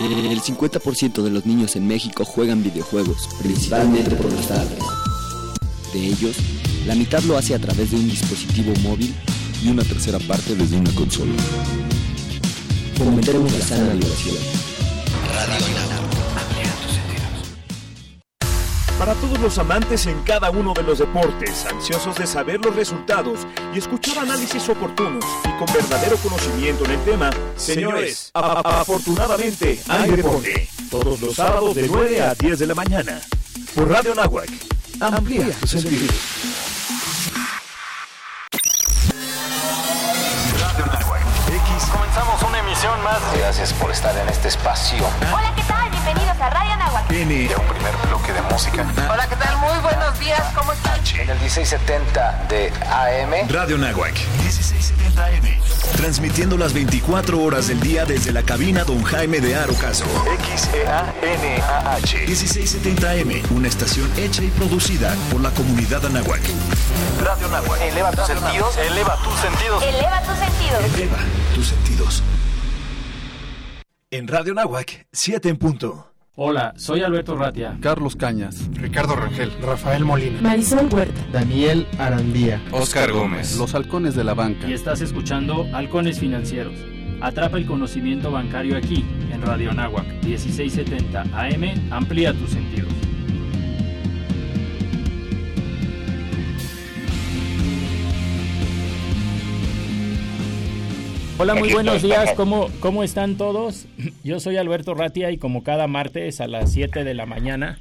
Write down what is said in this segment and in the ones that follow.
El 50% de los niños en México juegan videojuegos, principalmente por los tardes. De ellos, la mitad lo hace a través de un dispositivo móvil y una tercera parte desde una consola. Fomentemos la sana diversión. Radio Para todos los amantes en cada uno de los deportes, ansiosos de saber los resultados y escuchar análisis oportunos y con verdadero conocimiento en el tema, señores, afortunadamente hay deporte. Todos los sábados de 9 a 10 de la mañana. Por Radio Nahuac. Amplía tus sentidos. Radio Nahuac. X. Comenzamos una emisión más. Gracias por estar en este espacio. Hola, ¿qué tal? Bienvenidos a Radio Nahuac. N. un primer bloque de música. Hola, ¿qué tal? Muy buenos días. ¿Cómo están? En el 1670 de AM. Radio Nahuac. 1670 AM. Transmitiendo las 24 horas del día desde la cabina Don Jaime de Arocaso. X-E-A-N-A-H. 1670 AM. Una estación hecha y producida por la comunidad Anáhuac. Radio Nahuac. Eleva tus sentidos. Eleva tus sentidos. Eleva tus sentidos. Eleva tus sentidos. En Radio Nahuac, 7 en punto. Hola, soy Alberto Ratia. Carlos Cañas, Ricardo Rangel, Rafael Molina, Marisol Huerta, Daniel Arandía, Oscar Gómez, Los Halcones de la Banca. Y estás escuchando Halcones Financieros. Atrapa el conocimiento bancario aquí, en Radio Nahuac, 1670 AM. Amplía tus sentidos. Hola, muy buenos días. ¿Cómo, ¿Cómo están todos? Yo soy Alberto Ratia y como cada martes a las 7 de la mañana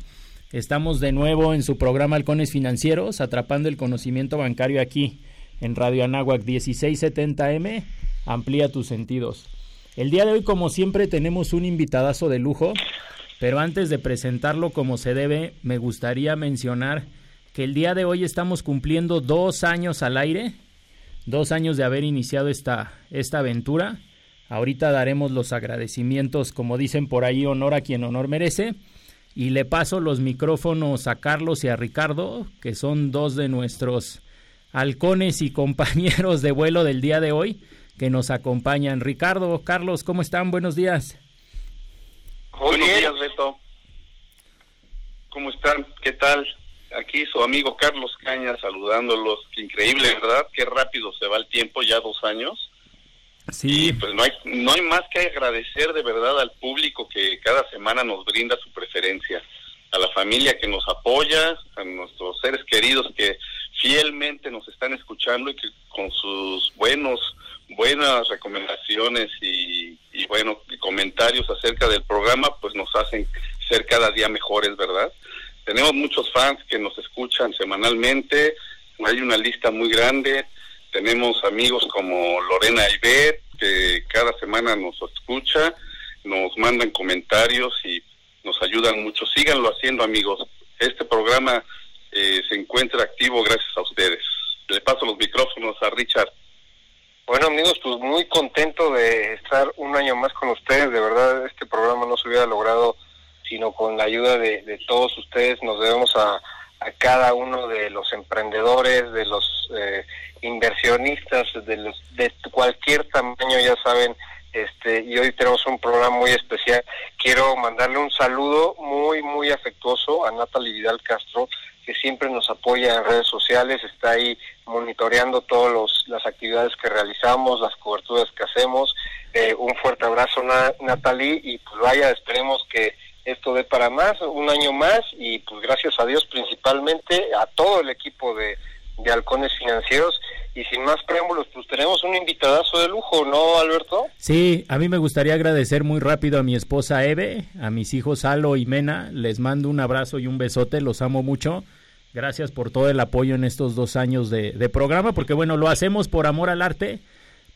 estamos de nuevo en su programa Halcones Financieros, atrapando el conocimiento bancario aquí en Radio Anáhuac 1670M. Amplía tus sentidos. El día de hoy, como siempre, tenemos un invitadazo de lujo, pero antes de presentarlo como se debe, me gustaría mencionar que el día de hoy estamos cumpliendo dos años al aire dos años de haber iniciado esta, esta aventura. Ahorita daremos los agradecimientos, como dicen por ahí, honor a quien honor merece. Y le paso los micrófonos a Carlos y a Ricardo, que son dos de nuestros halcones y compañeros de vuelo del día de hoy, que nos acompañan. Ricardo, Carlos, ¿cómo están? Buenos días. Buenos días, Beto. ¿Cómo están? ¿Qué tal? Aquí su amigo Carlos Caña saludándolos. Increíble, ¿verdad? Qué rápido se va el tiempo, ya dos años. Sí. Y pues no hay, no hay más que agradecer de verdad al público que cada semana nos brinda su preferencia, a la familia que nos apoya, a nuestros seres queridos que fielmente nos están escuchando y que con sus buenos buenas recomendaciones y, y bueno comentarios acerca del programa pues nos hacen ser cada día mejores, ¿verdad? Tenemos muchos fans que nos escuchan semanalmente, hay una lista muy grande, tenemos amigos como Lorena Ibet, que cada semana nos escucha, nos mandan comentarios y nos ayudan mucho. Síganlo haciendo, amigos. Este programa eh, se encuentra activo gracias a ustedes. Le paso los micrófonos a Richard. Bueno, amigos, pues muy contento de estar un año más con ustedes. De verdad, este programa no se hubiera logrado sino con la ayuda de, todos ustedes nos debemos a, a, cada uno de los emprendedores, de los eh, inversionistas, de, los, de cualquier tamaño, ya saben, este, y hoy tenemos un programa muy especial. Quiero mandarle un saludo muy, muy afectuoso a Natalie Vidal Castro, que siempre nos apoya en redes sociales, está ahí monitoreando todas las actividades que realizamos, las coberturas que hacemos. Eh, un fuerte abrazo, Natalie, y pues vaya, esperemos que esto dé para más, un año más y pues gracias a Dios principalmente a todo el equipo de, de Halcones Financieros. Y sin más preámbulos, pues tenemos un invitadazo de lujo, ¿no, Alberto? Sí, a mí me gustaría agradecer muy rápido a mi esposa Eve, a mis hijos Alo y Mena. Les mando un abrazo y un besote, los amo mucho. Gracias por todo el apoyo en estos dos años de, de programa, porque bueno, lo hacemos por amor al arte.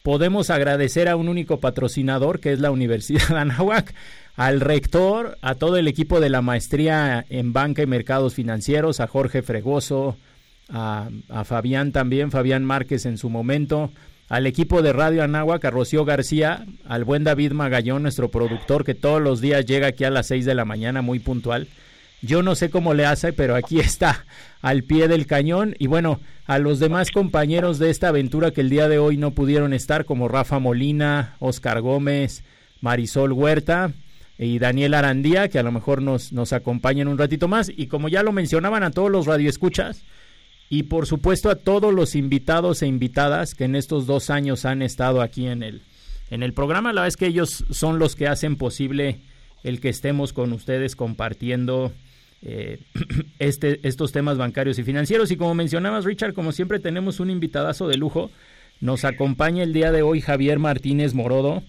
Podemos agradecer a un único patrocinador, que es la Universidad de Anáhuac, al rector, a todo el equipo de la maestría en banca y mercados financieros, a Jorge Fregoso, a, Fabián también, Fabián Márquez en su momento, al equipo de Radio Anáhuac, a Rocío García, al buen David Magallón, nuestro productor, que todos los días llega aquí a las 6 de la mañana, muy puntual. Yo no sé cómo le hace, pero aquí está, al pie del cañón. Y bueno, a los demás compañeros de esta aventura que el día de hoy no pudieron estar, como Rafa Molina, Oscar Gómez, Marisol Huerta y Daniel Arandía, que a lo mejor nos, nos acompañan un ratito más. Y como ya lo mencionaban a todos los radioescuchas, y por supuesto a todos los invitados e invitadas que en estos dos años han estado aquí en el, en el programa. La verdad es que ellos son los que hacen posible el que estemos con ustedes compartiendo eh, este, estos temas bancarios y financieros. Y como mencionabas, Richard, como siempre tenemos un invitadazo de lujo. Nos acompaña el día de hoy Javier Martínez Morodo.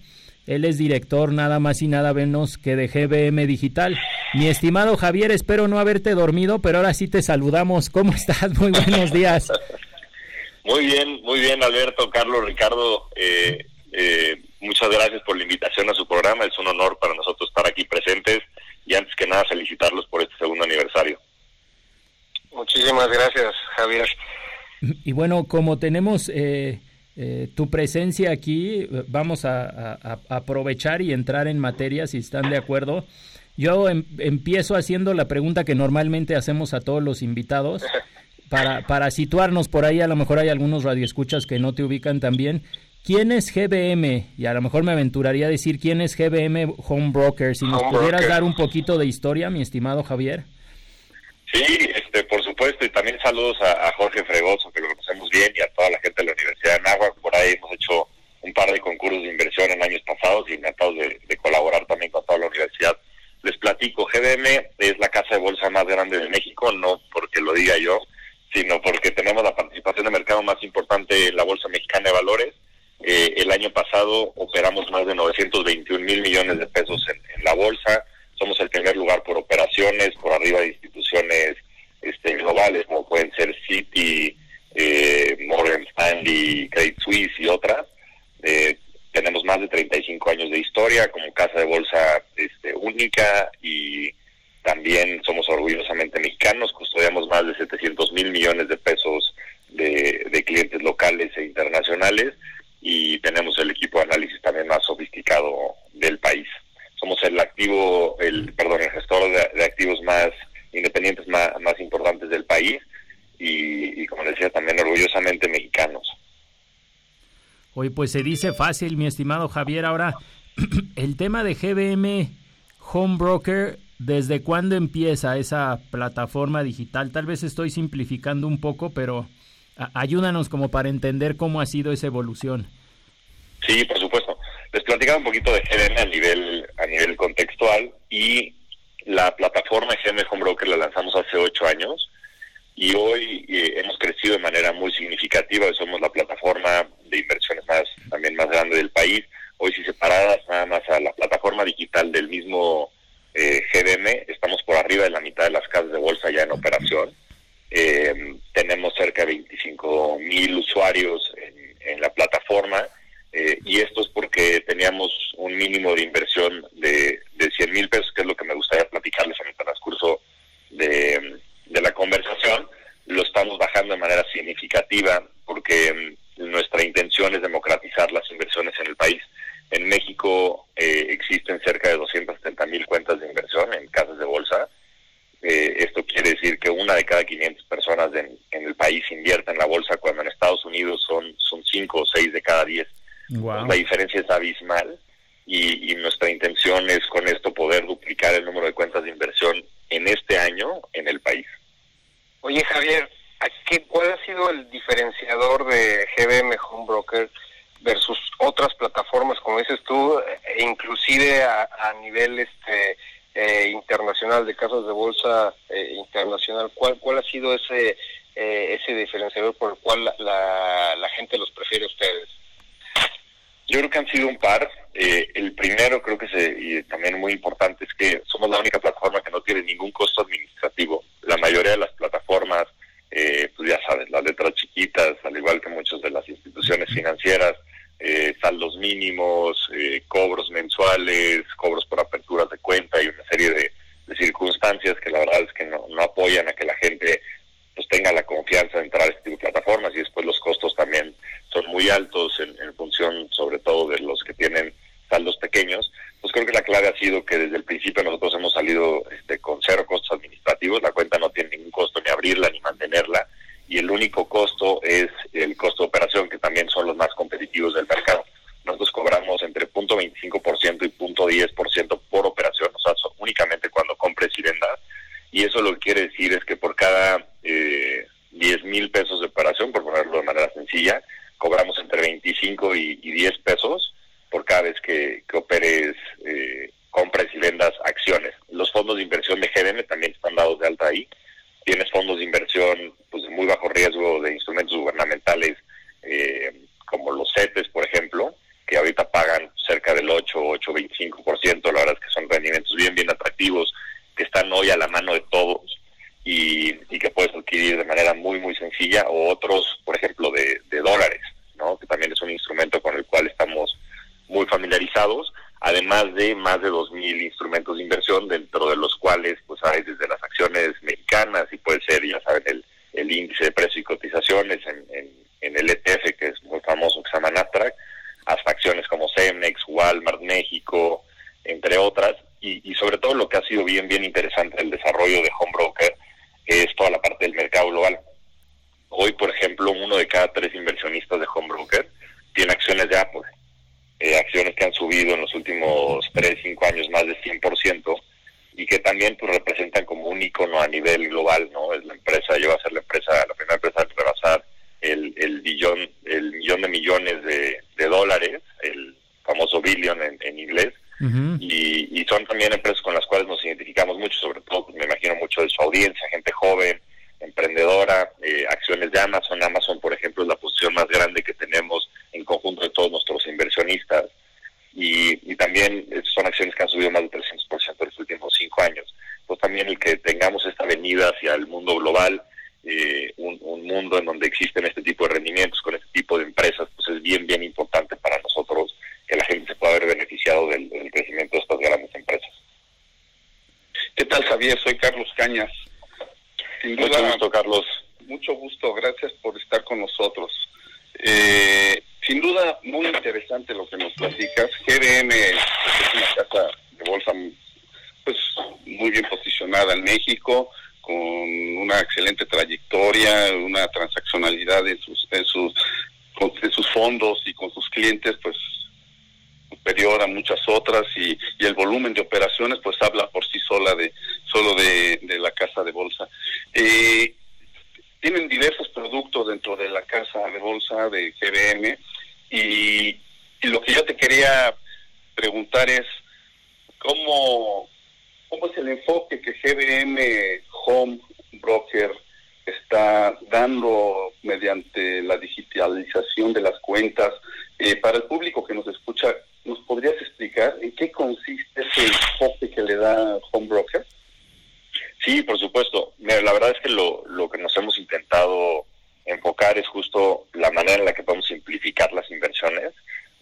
Él es director nada más y nada menos que de GBM Digital. Mi estimado Javier, espero no haberte dormido, pero ahora sí te saludamos. ¿Cómo estás? Muy buenos días. Muy bien, muy bien, Alberto, Carlos, Ricardo. Eh, eh, muchas gracias por la invitación a su programa. Es un honor para nosotros estar aquí presentes y antes que nada felicitarlos por este segundo aniversario. Muchísimas gracias, Javier. Y bueno, como tenemos... Eh, eh, tu presencia aquí, vamos a, a, a, aprovechar y entrar en materia si están de acuerdo. Yo em, empiezo haciendo la pregunta que normalmente hacemos a todos los invitados. Para, para situarnos por ahí, a lo mejor hay algunos radioescuchas que no te ubican también. ¿Quién es GBM? Y a lo mejor me aventuraría a decir quién es GBM Home Broker. Si nos Home pudieras Broker. dar un poquito de historia, mi estimado Javier. Sí, este, por supuesto, y también saludos a, Jorge Fregoso, que lo conocemos bien, y a toda la gente de la Universidad de Anáhuac. Por ahí hemos hecho un par de concursos de inversión en años pasados y encantados de, colaborar también con toda la universidad. Les platico, GBM es la casa de bolsa más grande de México, no porque lo diga yo, sino porque tenemos la participación de mercado más importante en la Bolsa Mexicana de Valores. Eh, el año pasado operamos más de 921 mil millones de pesos en la bolsa. Somos el primer lugar por operaciones, por arriba de instituciones este, globales como pueden ser Citi, eh, Morgan Stanley, Credit Suisse y otras. Eh, tenemos más de 35 años de historia como casa de bolsa este, única y también somos orgullosamente mexicanos, custodiamos más de 700 mil millones de pesos de, de clientes locales e internacionales y tenemos el equipo de análisis también más sofisticado del país. Somos el activo, el perdón, el gestor de, de activos más independientes más, más importantes del país y, y, como decía, también orgullosamente mexicanos. Oye, pues se dice fácil, mi estimado Javier. Ahora, el tema de GBM Home Broker, ¿desde cuándo empieza esa plataforma digital? Tal vez estoy simplificando un poco, pero ayúdanos como para entender cómo ha sido esa evolución. Sí, por supuesto. Les platicaba un poquito de GBM a nivel, a nivel contextual y la plataforma GM Home Broker la lanzamos hace ocho años y hoy eh, hemos crecido de manera muy significativa. Somos la plataforma de inversiones más también más grande del país. Hoy si separadas nada más a la plataforma digital del mismo eh, GBM, estamos por arriba de la mitad de las casas de bolsa ya en operación. Eh, tenemos cerca de 25 mil usuarios en la plataforma eh, y esto es porque teníamos un mínimo de inversión de, de 100 mil pesos, que es lo que me gustaría platicarles en el transcurso de, de la conversación. Lo estamos bajando de manera significativa porque mm, nuestra intención es democratizar las inversiones en el país. En México eh, existen cerca de 270 mil cuentas de inversión en casas de bolsa. Eh, esto quiere decir que una de cada 500 personas en, en el país invierte en la bolsa, cuando en Estados Unidos son, son 5 o 6 de cada 10. Wow. La diferencia es abismal y, y, nuestra intención es con esto poder duplicar el número de cuentas de inversión en este año en el país. Oye Javier, ¿a qué, ¿cuál ha sido el diferenciador de GBM Home Broker versus otras plataformas, como dices tú, e inclusive a, a nivel este eh, internacional de casas de bolsa eh, internacional? ¿Cuál, ¿Cuál ha sido ese eh, ese diferenciador por el cual la, la, gente los prefiere a ustedes? Yo creo que han sido un par. Eh, el primero creo que se, y también muy importante es que somos la única plataforma que no tiene ningún costo administrativo. La mayoría de las plataformas, eh, pues ya sabes, las letras chiquitas, al igual que muchas de las instituciones financieras, eh, saldos mínimos, eh, cobros mensuales, cobros por aperturas de cuenta y una serie de, circunstancias que la verdad es que no, no apoyan a que la gente pues tenga la confianza de entrar a este tipo de plataformas y después los costos también son muy altos en, función sobre todo de los que tienen saldos pequeños. Pues creo que la clave ha sido que desde el principio nosotros hemos salido este, con cero costos administrativos, la cuenta no tiene ningún costo ni abrirla ni mantenerla y el único costo es el costo de operación, que también son los más competitivos del mercado. Nosotros cobramos entre 0.25% y 0.10% por operación, o sea, únicamente cuando compres y vendas. Y eso lo que quiere decir es que por cada eh, 10 mil pesos de operación, por ponerlo de manera sencilla, cobramos entre 25 y, 10 pesos por cada vez que, operes, eh, compres y vendas acciones. Los fondos de inversión de GDM también están dados de alta ahí. Tienes fondos de inversión pues, de muy bajo riesgo de instrumentos gubernamentales eh, como los CETES, por ejemplo, que ahorita pagan cerca del 8, 8,25%, la verdad es que son rendimientos bien, bien atractivos, que están hoy a la mano de todos y, que puedes adquirir de manera muy, muy sencilla, o otros, por ejemplo, de, dólares, ¿no? que también es un instrumento con el cual estamos muy familiarizados además de más de 2.000 instrumentos de inversión, dentro de los cuales pues hay desde las acciones mexicanas y puede ser, ya saben, el, el índice de precios y cotizaciones en, en, el ETF, que es muy famoso, que se llama Nasdaq, hasta acciones como Cemex, Walmart, México, entre otras, y, y sobre todo lo que ha sido bien, bien interesante el desarrollo de Home Broker cómo, es el enfoque que GBM Home Broker está dando mediante la digitalización de las cuentas. Eh, para el público que nos escucha, ¿nos podrías explicar en qué consiste ese enfoque que le da Home Broker? Sí, por supuesto. la verdad es que lo que nos hemos intentado enfocar es justo la manera en la que podemos simplificar las inversiones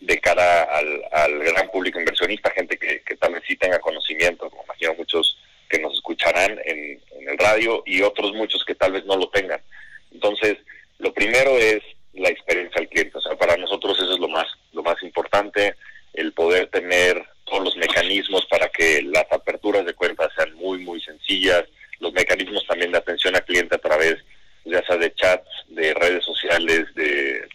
de cara al, al gran público inversionista, gente que, que, tal vez sí tenga conocimiento, como imagino muchos que nos escucharán en, en el radio y otros muchos que tal vez no lo tengan. Entonces, lo primero es la experiencia al cliente. O sea, para nosotros eso es lo más, lo más importante el poder tener todos los mecanismos para que las aperturas de cuentas sean muy, muy sencillas, los mecanismos también de atención al cliente a través ya sea de chats, de redes sociales, de,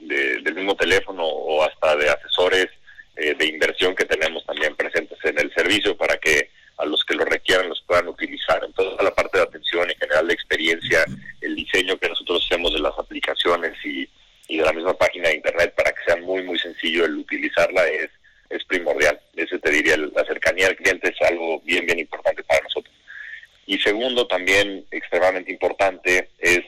del mismo teléfono o hasta de asesores eh, de inversión que tenemos también presentes en el servicio para que a los que lo requieran los puedan utilizar. Entonces, la parte de atención en general de experiencia, el diseño que nosotros hacemos de las aplicaciones y, y de la misma página de Internet para que sea muy, muy sencillo el utilizarla es es primordial. Ese te diría, la cercanía al cliente es algo bien, bien importante para nosotros. Y segundo, también extremadamente importante, es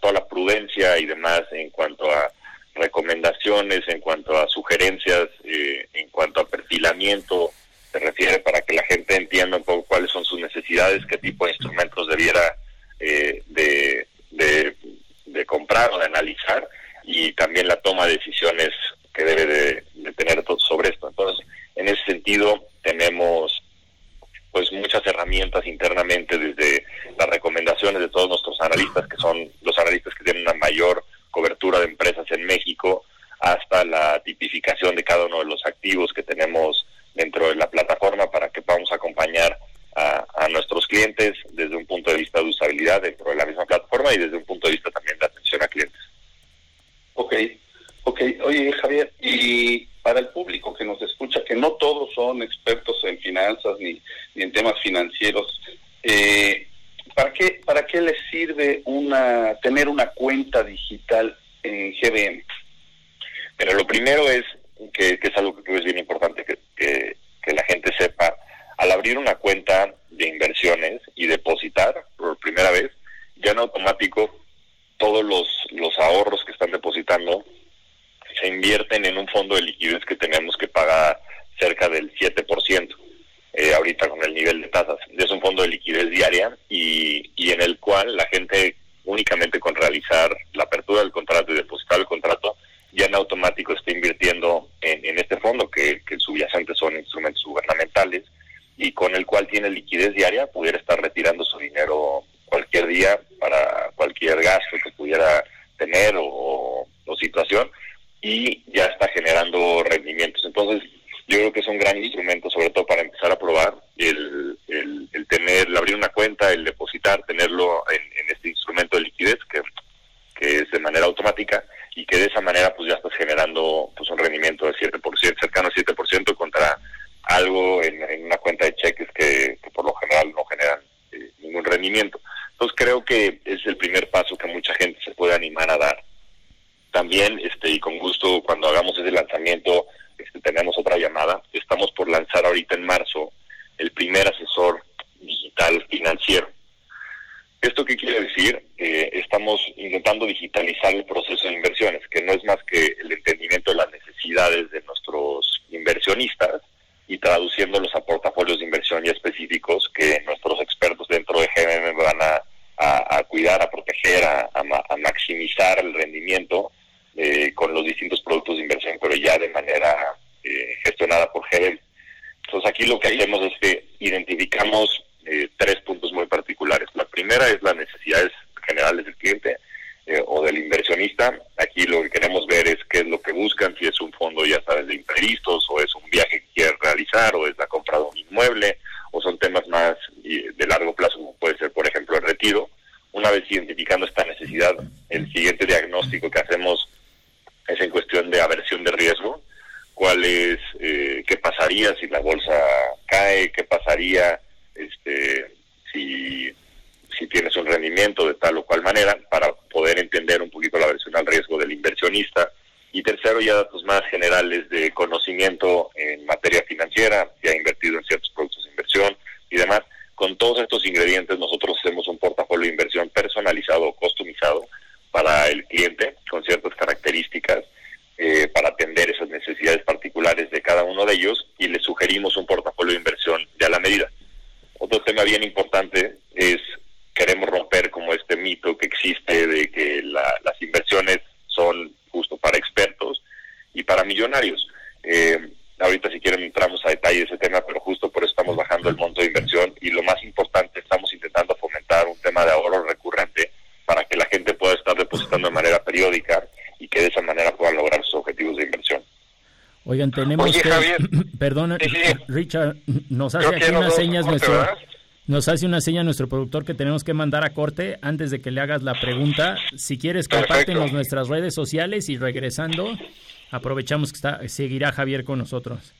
toda la prudencia y demás en cuanto a recomendaciones, en cuanto a sugerencias, eh, en cuanto a perfilamiento, se refiere para que la gente entienda un poco cuáles son sus necesidades, qué tipo de instrumentos debiera eh, de, de, comprar o de analizar y también la toma de decisiones que debe de, de tener sobre esto. Entonces, en ese sentido, tenemos pues muchas herramientas internamente desde las recomendaciones de todos nuestros analistas que son los analistas que tienen una mayor cobertura de empresas en México hasta la tipificación de cada uno de los activos que tenemos dentro de la plataforma para que podamos acompañar a, nuestros clientes desde un punto de vista de usabilidad dentro de la misma plataforma y desde un punto de vista también de atención a clientes. Ok, ok. Oye Javier, y para el público que nos escucha, que no todos son expertos en finanzas ni, ni en temas financieros, eh, ¿para qué les sirve una tener una cuenta digital en GBM? Pero lo primero es que, es algo que creo es bien importante que, que, la gente sepa. Al abrir una cuenta de inversiones y depositar por primera vez, ya en automático todos los, los ahorros que están depositando se invierten en un fondo de liquidez que tenemos que pagar cerca del 7%, eh, ahorita con el nivel de tasas. Es un fondo de liquidez diaria y, y en el cual la gente únicamente con realizar la apertura del contrato y depositar el contrato, ya en automático está invirtiendo en, en este fondo, que, que subyacentes son instrumentos gubernamentales, y con el cual tiene liquidez diaria, pudiera estar retirando su dinero cualquier día para cualquier gasto que pudiera tener o, o situación, y ya está generando rendimientos. Entonces, yo creo que es un gran instrumento, sobre todo para empezar a probar el, el, tener, el abrir una cuenta, el depositar, tenerlo en, en este instrumento de liquidez que, que es de manera automática y que de esa manera pues ya estás generando pues un rendimiento de 7%, cercano al 7% contra algo en, una cuenta de cheques que, por lo general no generan eh, ningún rendimiento. Entonces creo que es el primer paso que mucha gente se puede animar a dar. También, este, y con gusto, cuando hagamos ese lanzamiento, este, tenemos otra llamada. Estamos por lanzar ahorita en marzo el primer asesor digital financiero. ¿Esto qué quiere decir? Eh, estamos intentando digitalizar el proceso de inversiones, que no es más que el entendimiento de las necesidades de nuestros inversionistas y traduciéndolos a portafolios de inversión ya específicos que nuestros expertos dentro de GMM van a, cuidar, a proteger, a, maximizar el rendimiento eh, con los distintos productos de inversión, pero ya de manera eh, gestionada por GMM. Entonces aquí lo que hacemos es que identificamos eh, tres puntos muy particulares. La primera es las necesidades generales del cliente eh, o del inversionista. Aquí lo que queremos ver es qué es lo que buscan, si es un fondo, ya sabes, de imprevistos, o es un viaje que quiere realizar, o es la compra de un inmueble, o son temas más de largo plazo, como puede ser, por ejemplo, el retiro. Una vez identificando esta necesidad, el siguiente diagnóstico que hacemos es en cuestión de aversión de riesgo. ¿Cuál es, eh, qué pasaría si la bolsa cae? ¿Qué pasaría este, si, si tienes un rendimiento de tal o cual manera, para poder entender un poquito la versión al riesgo del inversionista. Y tercero, ya datos más generales de conocimiento en materia financiera, si ha invertido en ciertos productos de inversión y demás. Con todos estos ingredientes nosotros hacemos un portafolio de inversión personalizado o customizado para el cliente con ciertas características eh, para atender esas necesidades particulares de cada uno de ellos y le sugerimos un portafolio de inversión de a la medida. Otro tema bien importante es queremos romper como este mito que existe de que las inversiones son justo para expertos y para millonarios. Eh, ahorita si quieren entramos a detalle de ese tema, pero justo por eso estamos bajando el monto de inversión y lo más importante, estamos intentando fomentar un tema de ahorro recurrente para que la gente pueda estar depositando de manera periódica y que de esa manera puedan lograr sus objetivos de inversión. Oigan, tenemos que... Perdona, Richard, nos hace aquí unas señas nuestro... Nos hace una seña nuestro productor que tenemos que mandar a corte antes de que le hagas la pregunta. Si quieres, compártenos nuestras redes sociales y regresando, aprovechamos que está, seguirá Javier con nosotros.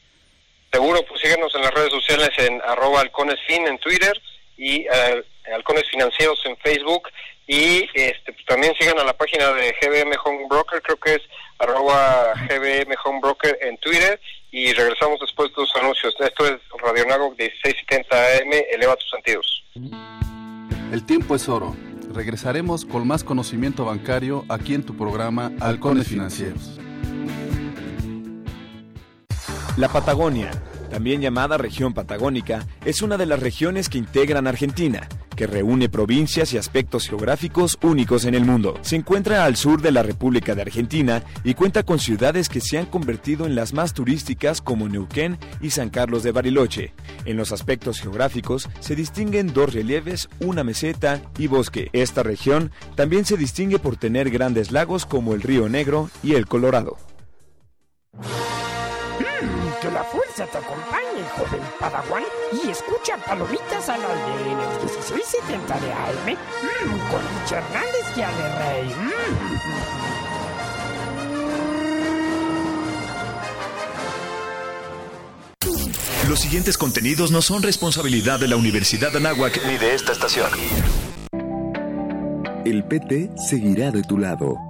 Seguro, pues síguenos en las redes sociales en arroba halconesfin en Twitter y eh, halcones financieros en Facebook y este, pues, también sigan a la página de GBM Home Broker, creo que es arroba GBM Home Broker en Twitter y regresamos después de los anuncios. Esto es Radio Nago 1670 AM, eleva tus sentidos. El tiempo es oro Regresaremos con más conocimiento bancario aquí en tu programa Halcones Financieros. La Patagonia, también llamada región patagónica, es una de las regiones que integran Argentina que reúne provincias y aspectos geográficos únicos en el mundo. Se encuentra al sur de la República de Argentina y cuenta con ciudades que se han convertido en las más turísticas como Neuquén y San Carlos de Bariloche. En los aspectos geográficos se distinguen dos relieves, una meseta y bosque. Esta región también se distingue por tener grandes lagos como el Río Negro y el Colorado. Mm, fuerza te acompañe, joven Padawan, y escucha Palomitas al aire en el 1670 de AM mm, con Richard Hernández y Ale Rey. Mm. Los siguientes contenidos no son responsabilidad de la Universidad de Anáhuac ni de esta estación. El PT seguirá de tu lado.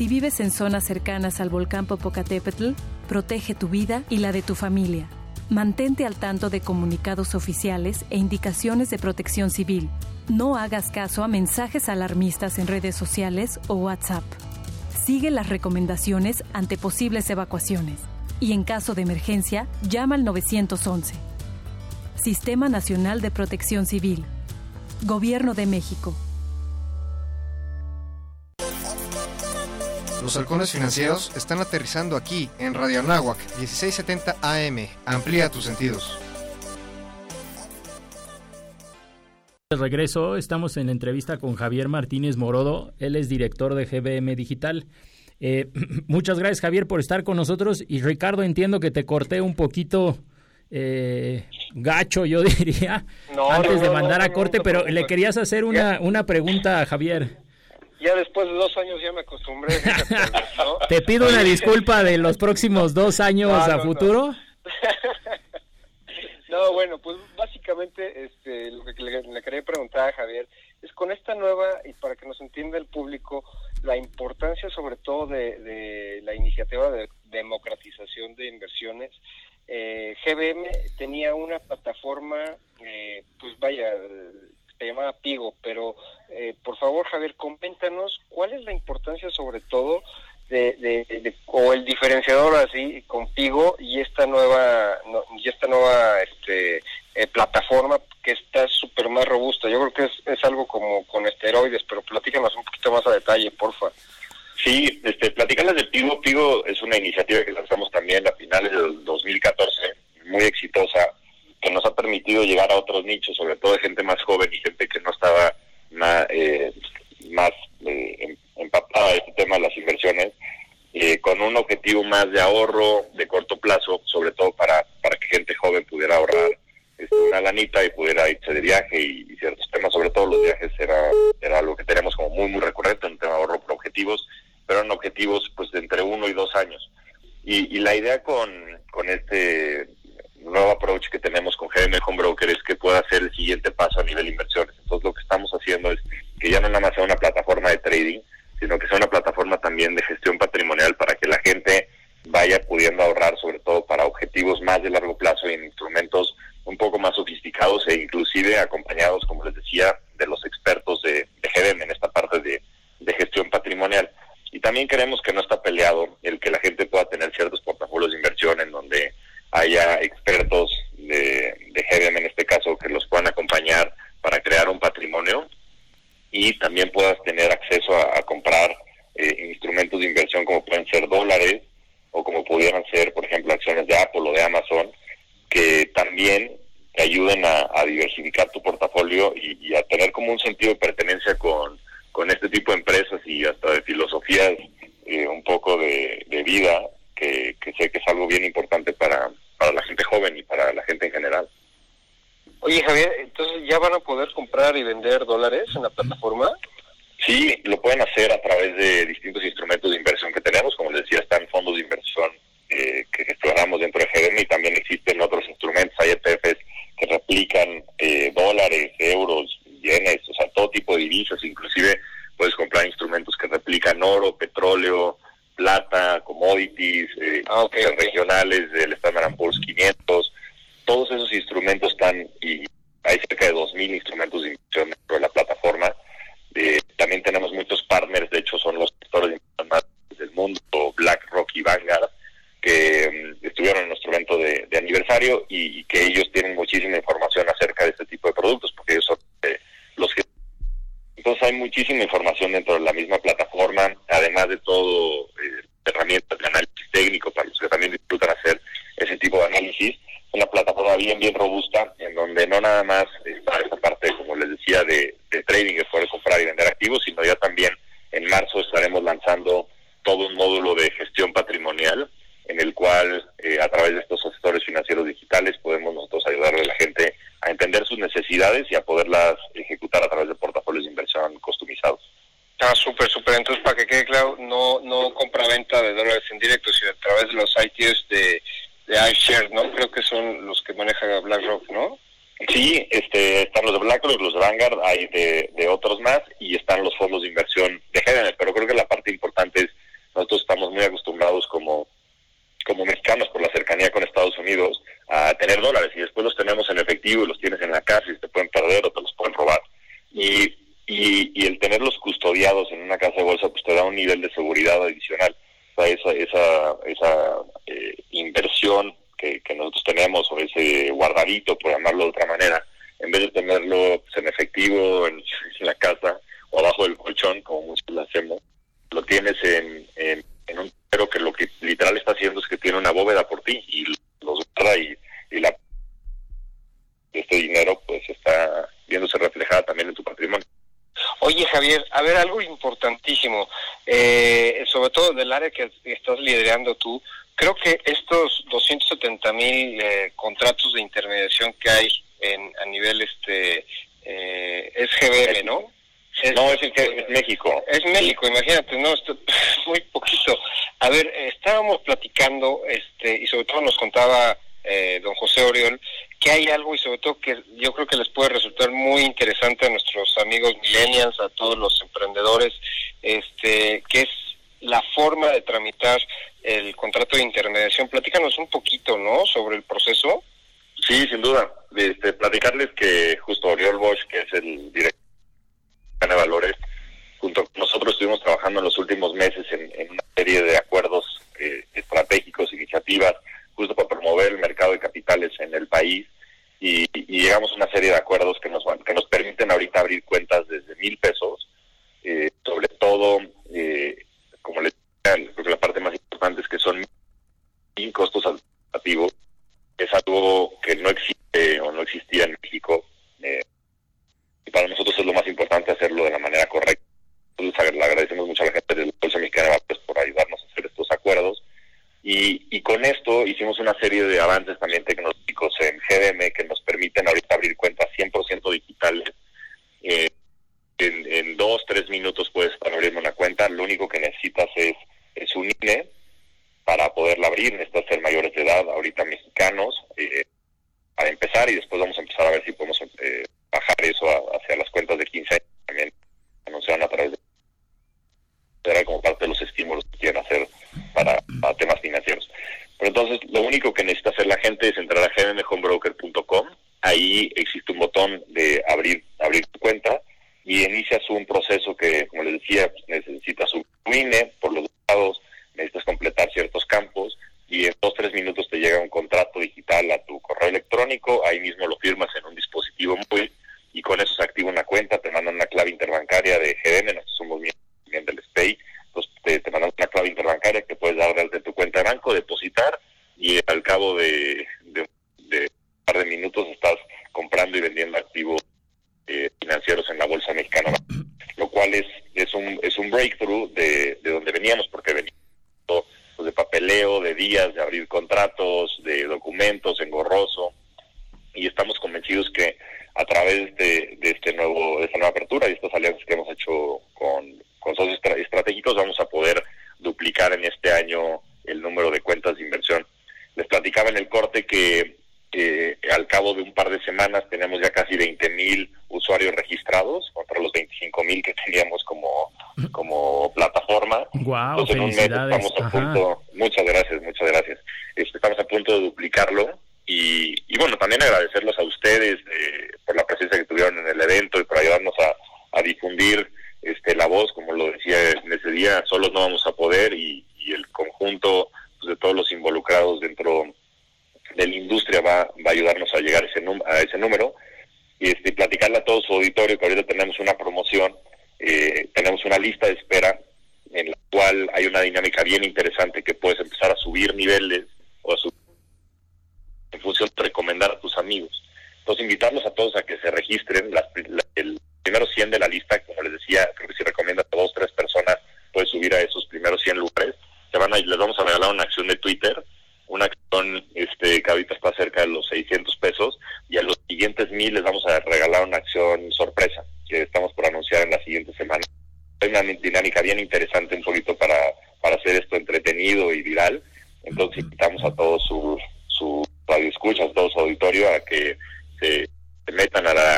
Si vives en zonas cercanas al volcán Popocatépetl, protege tu vida y la de tu familia. Mantente al tanto de comunicados oficiales e indicaciones de protección civil. No hagas caso a mensajes alarmistas en redes sociales o WhatsApp. Sigue las recomendaciones ante posibles evacuaciones. Y en caso de emergencia, llama al 911. Sistema Nacional de Protección Civil. Gobierno de México. Los halcones financieros están aterrizando aquí, en Radio Anáhuac, 1670 AM. Amplía tus sentidos. De regreso, estamos en entrevista con Javier Martínez Morodo. Él es director de GBM Digital. Eh, muchas gracias, Javier, por estar con nosotros. Y Ricardo, entiendo que te corté un poquito eh, gacho, yo diría, antes de mandar a corte, pero le querías hacer una, una pregunta a Javier ya después de dos años ya me acostumbré. Te pido una disculpa de los próximos dos años a futuro. No. bueno, pues básicamente este, lo que le, quería preguntar a Javier es con esta nueva, y para que nos entienda el público, la importancia sobre todo de, la iniciativa de democratización de inversiones. Eh, GBM tenía una plataforma, eh, pues vaya, se llamaba Pigo, pero eh, por favor, Javier, coméntanos cuál es la importancia sobre todo de, o el diferenciador así con Pigo y esta nueva y esta nueva este, eh, plataforma que está súper más robusta. Yo creo que es, algo como con esteroides, pero platícanos un poquito más a detalle, porfa. Sí, este, platicarles de Pigo. Pigo es una iniciativa que lanzamos también a finales del 2014, muy exitosa que nos ha permitido llegar a otros nichos, sobre todo de gente más joven y gente que no estaba más eh, empapada de este tema de las inversiones, eh, con un objetivo más de ahorro de corto plazo, sobre todo para, para que gente joven pudiera ahorrar este, una lanita y pudiera irse de viaje y, ciertos temas, sobre todo los viajes era, era algo que teníamos como muy, muy recurrente, un tema de ahorro por objetivos, pero eran objetivos pues de entre uno y dos años. Y, y la idea con, con este nuevo approach que tenemos con GM Home Broker es que pueda ser el siguiente paso a nivel inversiones. Entonces lo que estamos haciendo es que ya no nada más sea una plataforma de trading, sino que sea una plataforma también de gestión patrimonial para que la gente vaya pudiendo ahorrar sobre todo para objetivos más de largo plazo y en instrumentos un poco más sofisticados e inclusive acompañados, como les decía, de los expertos de, de GDM en esta parte de, de gestión patrimonial. Y también queremos que no está peleado el que la gente pueda tener ciertos portafolios de inversión en donde haya expertos de, de GBM en este caso que los puedan acompañar para crear un patrimonio y también puedas tener acceso a, comprar eh, instrumentos de inversión como pueden ser dólares o como pudieran ser, por ejemplo, acciones de Apple o de Amazon, que también te ayuden a, diversificar tu portafolio y, a tener como un sentido de pertenencia con, con este tipo de empresas y hasta de filosofías eh, un poco de, de vida que, sé que es algo bien importante para, para la gente joven y para la gente en general. Oye Javier, entonces ya van a poder comprar y vender dólares en la plataforma. Sí, lo pueden hacer a través de distintos instrumentos de inversión que tenemos. Como les decía, están fondos de inversión eh, que gestionamos dentro de GDM y también existen otros instrumentos, hay ETFs que replican eh, dólares, euros, yenes, o sea, todo tipo de divisas, inclusive puedes comprar instrumentos que replican oro, petróleo, plata, commodities, eh, ah, regionales del Standard Poor's 500. Todos esos instrumentos están, y hay cerca de 2.000 instrumentos de inversión dentro de la plataforma. Eh, también tenemos muchos partners, de hecho son los sectores más del mundo, BlackRock y Vanguard, que mm, estuvieron en nuestro evento de, aniversario y, que ellos tienen muchísima información acerca de este tipo de productos, porque ellos son eh, los que... Entonces hay muchísima información dentro de la misma plataforma, además de todo, eh, herramientas de análisis técnico para los que también disfrutan hacer ese tipo de análisis. Una plataforma bien, bien robusta, en donde no nada más está esa parte, como les decía, de, de trading, que puede comprar y vender activos, sino ya también en marzo estaremos lanzando todo un módulo de gestión patrimonial en el cual eh, a través de estos asesores financieros digitales podemos nosotros ayudarle a la gente a entender sus necesidades y a poderlas ejecutar a través de portafolios de inversión customizados. Ah, súper, súper. Entonces, para que quede claro, no, no compra-venta de dólares en directo, sino a través de los ITs de, de iShares, ¿no? Creo que son los que maneja BlackRock, ¿no? Sí, este, están los de BlackRock, los de Vanguard, hay de, de otros más, y están los fondos de inversión de género, pero creo que la parte importante es, nosotros estamos muy acostumbrados como como mexicanos por la cercanía con Estados Unidos a tener dólares y después los tenemos en efectivo y los tienes en la casa y te pueden perder o te los pueden robar. Y, y, el tenerlos custodiados en una casa de bolsa pues te da un nivel de seguridad adicional. O sea, esa, esa, esa eh, inversión que, que, nosotros tenemos o ese guardadito, por llamarlo de otra manera, en vez de tenerlo pues, en efectivo en, la casa o abajo del colchón, como muchos lo hacemos, lo tienes en, en en un pero que lo que literal está haciendo es que tiene una bóveda por ti y los guarda y, la este dinero pues está viéndose reflejada también en tu patrimonio. Oye Javier, a ver algo importantísimo, eh, sobre todo del área que estás liderando tú, creo que estos 270 mil eh, contratos de intermediación que hay en, a nivel este eh, es GBM, ¿no? no, es, es México. Es México, imagínate, no, esto, muy poquito. A ver, estábamos platicando, este, y sobre todo nos contaba eh, don José Oriol, que hay algo y sobre todo que yo creo que les puede resultar muy interesante a nuestros amigos millennials, a todos los emprendedores, este, que es la forma de tramitar el contrato de intermediación. Platícanos un poquito, ¿no?, sobre el proceso. Sí, sin duda. Este, platicarles que justo Oriol Bosch, que es el director de Valores, junto con nosotros estuvimos trabajando en los últimos meses en, una serie de acuerdos eh, estratégicos, iniciativas, justo para promover el mercado de capitales en el país. Y, llegamos a una serie de acuerdos que nos que nos permiten ahorita abrir cuentas desde mil pesos, eh, sobre todo, eh, como les decía, creo la parte más importante es que son sin costos alternativos. Es algo que no existe o no existía en México. Eh, y para nosotros es lo más importante hacerlo de la manera correcta. Entonces le agradecemos mucho a la gente de la Bolsa Mexicana de por ayudarnos a hacer estos acuerdos. Y, y con esto hicimos una serie de avances también tecnológicos en GDM que nos permiten ahorita abrir cuentas 100% digitales. Eh, en, en, dos, tres minutos puedes estar abriendo una cuenta. Lo único que necesitas es, es un INE para poderla abrir. Necesitas ser mayores de edad, ahorita mexicanos, eh, para empezar y después vamos a empezar a ver si podemos eh, bajar eso hacia las cuentas de 15 años también anunciaron a través de era como parte de los estímulos que quieren hacer para, temas financieros. Pero entonces lo único que necesita hacer la gente es entrar a gmhomebroker.com, ahí existe un botón de abrir abrir tu cuenta y inicias un proceso que, como les decía, pues, necesitas un INE por los lados, necesitas completar ciertos campos y en dos tres minutos te llega un contrato digital a tu correo electrónico, ahí mismo lo firmas en un dispositivo móvil y con eso se activa una cuenta, te mandan una clave interbancaria de GDM, nosotros somos miembros del SPEI, entonces te, mandan una clave interbancaria que puedes dar de tu cuenta de banco, depositar y al cabo de, de, un par de minutos estás comprando y vendiendo activos eh, financieros en la bolsa mexicana, lo cual es, es, un, es un breakthrough de, de donde veníamos, porque veníamos pues, de papeleo, de días, de abrir contratos, de documentos engorroso, y estamos convencidos que a través de, este nuevo, de esta nueva apertura y estas alianzas que hemos hecho con, con socios estratégicos, vamos a poder duplicar en este año el número de cuentas de inversión. Les platicaba en el corte que al cabo de un par de semanas tenemos ya casi 20 mil usuarios registrados contra los 25 mil que teníamos como, como plataforma. Wow, Entonces en un mes estamos a punto, muchas gracias, muchas gracias. Este, estamos a punto de duplicarlo y, y bueno, también agradecerlos a ustedes eh, por la presencia que tuvieron en el evento y por ayudarnos a, a difundir este, la voz, como lo decía en ese día, solos no vamos a poder y, el conjunto pues, de todos los involucrados dentro de la industria va, va a ayudarnos a llegar ese, a ese número y este, platicarle a todo su auditorio que ahorita tenemos una promoción, eh, tenemos una lista de espera en la cual hay una dinámica bien interesante que puedes empezar a subir niveles o a subir en función de recomendar a tus amigos. Entonces, invitarlos a todos a que se registren. Las, el primero 100 de la lista, como les decía, creo que si recomiendas a dos o tres personas, puedes subir a esos primeros 100 lugares. Se van a, les vamos a regalar una acción de Twitter una acción este, que ahorita está cerca de los 600 pesos y a los siguientes mil les vamos a regalar una acción sorpresa que estamos por anunciar en la siguiente semana. Hay una dinámica bien interesante un poquito para, para hacer esto entretenido y viral. Entonces invitamos a todos sus su radioescuchas, a todo su auditorio a que se, metan a la,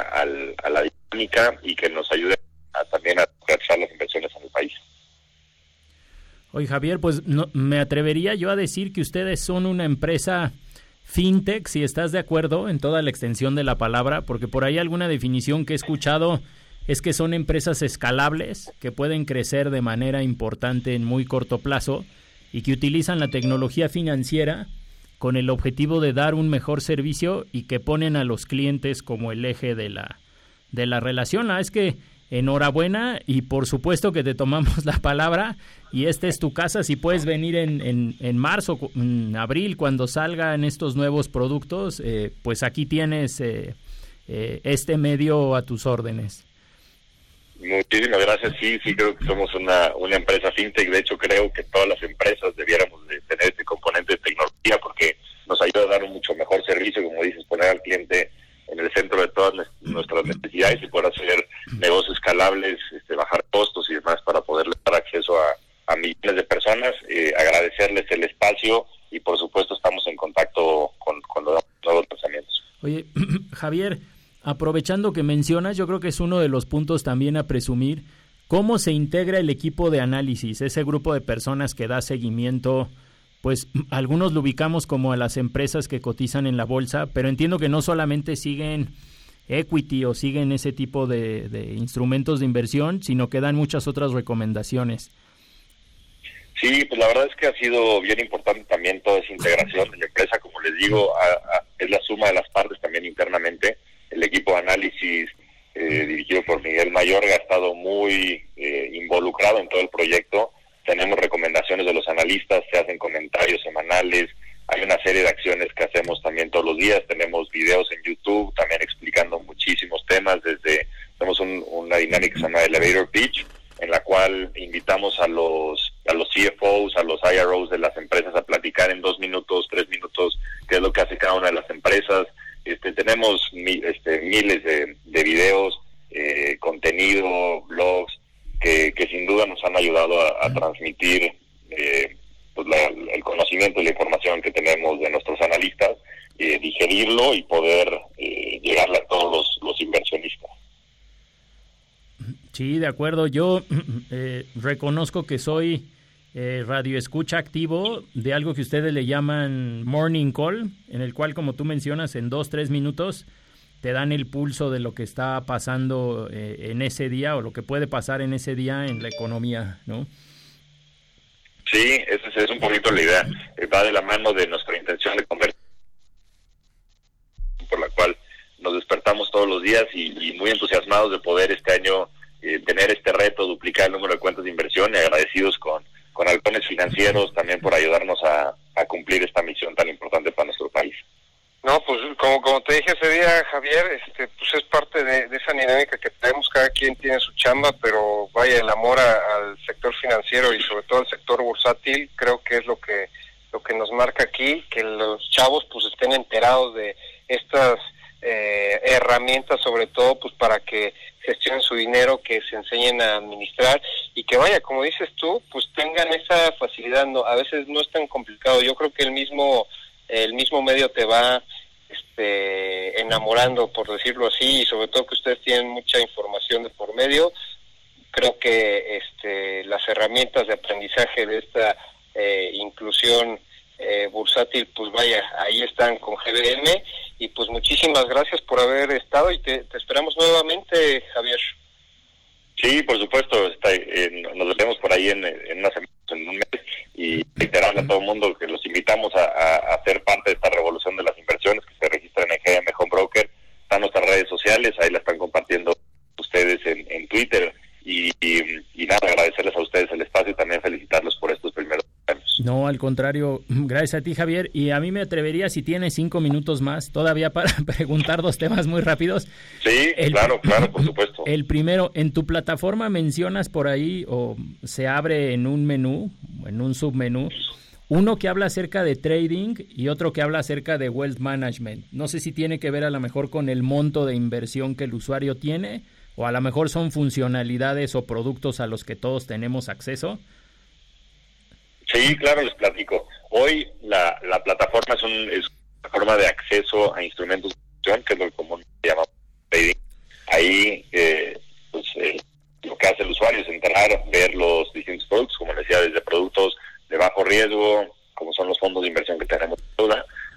a la dinámica y que nos ayuden a, también a realizar las inversiones en el país. Oye, Javier, pues no, me atrevería yo a decir que ustedes son una empresa fintech, si estás de acuerdo en toda la extensión de la palabra, porque por ahí alguna definición que he escuchado es que son empresas escalables, que pueden crecer de manera importante en muy corto plazo y que utilizan la tecnología financiera con el objetivo de dar un mejor servicio y que ponen a los clientes como el eje de la, de la relación. Ah, es que enhorabuena y por supuesto que te tomamos la palabra y esta es tu casa. Si puedes venir en, en, marzo, en abril, cuando salgan estos nuevos productos, eh, pues aquí tienes eh, eh, este medio a tus órdenes. Muchísimas gracias. Sí, sí, creo que somos una, una empresa fintech. De hecho, creo que todas las empresas debiéramos de tener este componente de tecnología porque nos ayuda a dar un mucho mejor servicio, como dices, poner al cliente en el centro de todas nuestras necesidades y poder hacer negocios escalables, este, bajar costos y demás para poderle dar acceso a, millones de personas. Eh, agradecerles el espacio y por supuesto estamos en contacto con, con los nuevos pensamientos. Oye, Javier, aprovechando que mencionas, yo creo que es uno de los puntos también a presumir, cómo se integra el equipo de análisis, ese grupo de personas que da seguimiento pues algunos lo ubicamos como a las empresas que cotizan en la bolsa, pero entiendo que no solamente siguen equity o siguen ese tipo de, instrumentos de inversión, sino que dan muchas otras recomendaciones. Sí, pues la verdad es que ha sido bien importante también toda esa integración de la empresa, como les digo, es la suma de las partes también internamente. El equipo de análisis eh, dirigido por Miguel Mayor ha estado muy eh, involucrado en todo el proyecto tenemos recomendaciones de los analistas, se hacen comentarios semanales, hay una serie de acciones que hacemos también todos los días, tenemos videos en YouTube también explicando muchísimos temas, desde tenemos una dinámica que se llama Elevator Pitch, en la cual invitamos a los a los CFOs, a los IROs de las empresas a platicar en dos minutos, tres minutos, qué es lo que hace cada una de las empresas. Este, tenemos este, miles de, de videos, eh, contenido, blogs, que, sin duda nos han ayudado a, transmitir eh, pues el conocimiento y la información que tenemos de nuestros analistas, eh, digerirlo y poder eh, llegarle a todos los, inversionistas. Sí, de acuerdo. Yo reconozco que soy radio escucha activo de algo que ustedes le llaman morning call, en el cual, como tú mencionas, en dos, tres minutos te dan el pulso de lo que está pasando eh, en ese día o lo que puede pasar en ese día en la economía, ¿no? Sí, esa es un poquito la idea. Eh, va de la mano de nuestra intención de convertir, por la cual nos despertamos todos los días y, muy entusiasmados de poder este año eh, tener este reto, duplicar el número de cuentas de inversión y agradecidos con, con Halcones Financieros también por ayudarnos a cumplir esta misión tan importante para nuestro país. No, pues como, como te dije ese día, Javier, este, pues es parte de, esa dinámica que tenemos, cada quien tiene su chamba, pero vaya, el amor al sector financiero y sobre todo al sector bursátil, creo que es lo que, lo que nos marca aquí, que los chavos pues estén enterados de estas eh, herramientas sobre todo pues para que gestionen su dinero, que se enseñen a administrar y que vaya, como dices tú, pues tengan esa facilidad, no, a veces no es tan complicado, yo creo que el mismo el mismo medio te va este, enamorando, por decirlo así, y sobre todo que ustedes tienen mucha información de por medio, creo que este, las herramientas de aprendizaje de esta eh, inclusión eh, bursátil, pues vaya, ahí están con GBM y pues muchísimas gracias por haber estado y te, esperamos nuevamente, Javier. Sí, por supuesto, está, eh, nos vemos por ahí en, en, una en un mes y reiterar a todo el mundo que los invitamos a, a, ser parte de esta revolución de las inversiones que se registran en GM Home Broker. Están nuestras redes sociales, ahí la están compartiendo ustedes en, Twitter, y, nada, agradecerles a ustedes el espacio y también felicitarlos por estos primeros No, al contrario, gracias a ti Javier. Y a mí me atrevería, si tienes cinco minutos más, todavía para preguntar dos temas muy rápidos. Sí, claro, claro, por supuesto. El primero, en tu plataforma mencionas por ahí o se abre en un menú, en un submenú, uno que habla acerca de trading y otro que habla acerca de wealth management. No sé si tiene que ver a lo mejor con el monto de inversión que el usuario tiene o a lo mejor son funcionalidades o productos a los que todos tenemos acceso? Sí, claro, les platico. Hoy la, la plataforma es, un, es una forma de acceso a instrumentos de inversión, que es lo que común se llama trading. Ahí, eh, pues, eh, lo que hace el usuario es entrar, ver los distintos productos, como decía, desde productos de bajo riesgo, como son los fondos de inversión que tenemos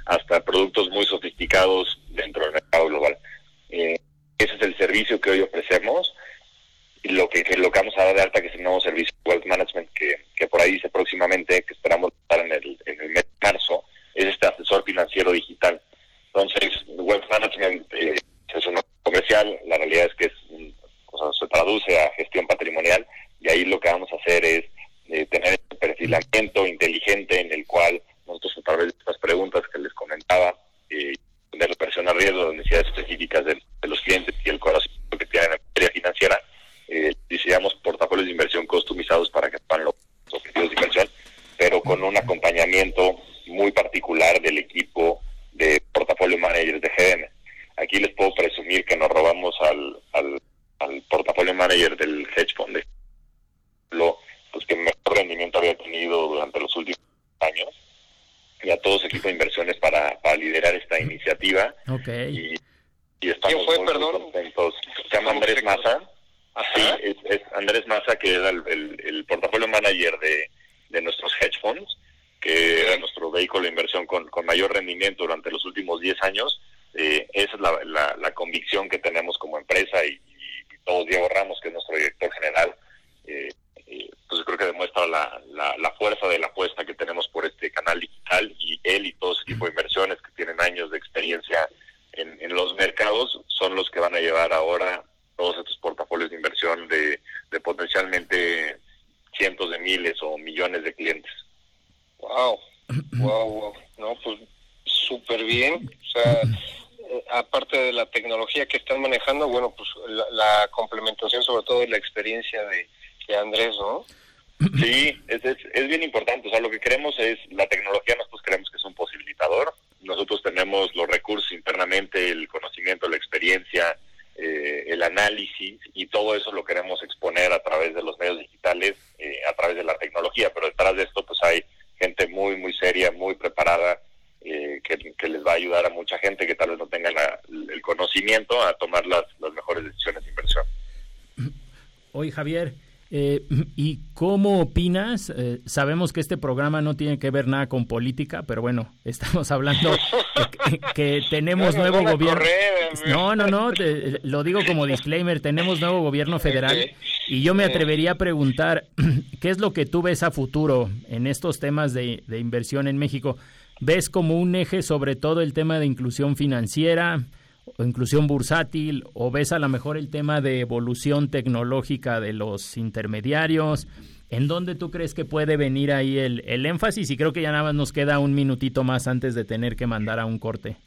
hasta productos muy sofisticados dentro del mercado global. Eh, ese es el servicio que hoy ofrecemos. Lo que, lo que vamos a dar de alta, que es el nuevo servicio de Wealth Management, que, que por ahí dice próximamente, que esperamos estar en el, en el mes de marzo, es este asesor financiero digital. Entonces, Wealth Management eh, es un comercial, la realidad es que es, se traduce a gestión patrimonial, y ahí lo que vamos a hacer es eh, tener este perfilamiento inteligente en el cual nosotros a través de estas preguntas que les comentaba, eh, de la presión a riesgo, las necesidades específicas de, los clientes y el conocimiento que tienen en materia financiera, eh, diseñamos portafolios de inversión customizados para que sepan los objetivos de inversión, pero con un acompañamiento muy particular del equipo de portafolio managers de GM. Aquí les puedo presumir que nos robamos al, al, al portafolio manager del hedge fund, lo pues que mejor rendimiento había tenido durante los últimos años y a todos su equipo de inversiones para, para liderar esta iniciativa. Okay. Y, estamos muy, contentos. Se llama Andrés Maza. Sí, es, Andrés Maza, que era el, el, portafolio manager de, de, nuestros hedge funds, que era nuestro vehículo de inversión con, con mayor rendimiento durante los últimos 10 años. Eh, esa es la, la, convicción que tenemos como empresa y, y, todos Diego Ramos, que es nuestro director general, eh, pues creo que demuestra la, la, fuerza de la apuesta que tenemos por este canal digital y él y todo su equipo de inversiones que tienen años de experiencia en, en los mercados son los que van a llevar ahora todos estos portafolios de inversión de, de potencialmente cientos de miles o millones de clientes. Wow, wow, wow. No, pues súper bien. O sea, eh, aparte de la tecnología que están manejando, bueno, pues la, la complementación sobre todo de la experiencia de, de Andrés, ¿no? Sí, es, es, bien importante. O sea, lo que queremos es, la tecnología nosotros creemos que es un posibilitador. Nosotros tenemos los recursos internamente, el conocimiento, la experiencia, eh, el análisis y todo eso lo queremos exponer a través de los medios digitales, eh, a través de la tecnología. Pero detrás de esto pues hay gente muy, muy seria, muy preparada, eh, que, les va a ayudar a mucha gente que tal vez no tenga el conocimiento a tomar las, las mejores decisiones de inversión. Hoy, Javier, eh, ¿Y cómo opinas? Eh, sabemos que este programa no tiene que ver nada con política, pero bueno, estamos hablando que, tenemos nuevo gobierno. no, no, no, lo digo como disclaimer, tenemos nuevo gobierno federal y yo me atrevería a preguntar, ¿qué es lo que tú ves a futuro en estos temas de, de inversión en México? ¿Ves como un eje sobre todo el tema de inclusión financiera? O inclusión bursátil, o ves a lo mejor el tema de evolución tecnológica de los intermediarios. ¿En dónde tú crees que puede venir ahí el, el énfasis? Y creo que ya nada más nos queda un minutito más antes de tener que mandar a un corte.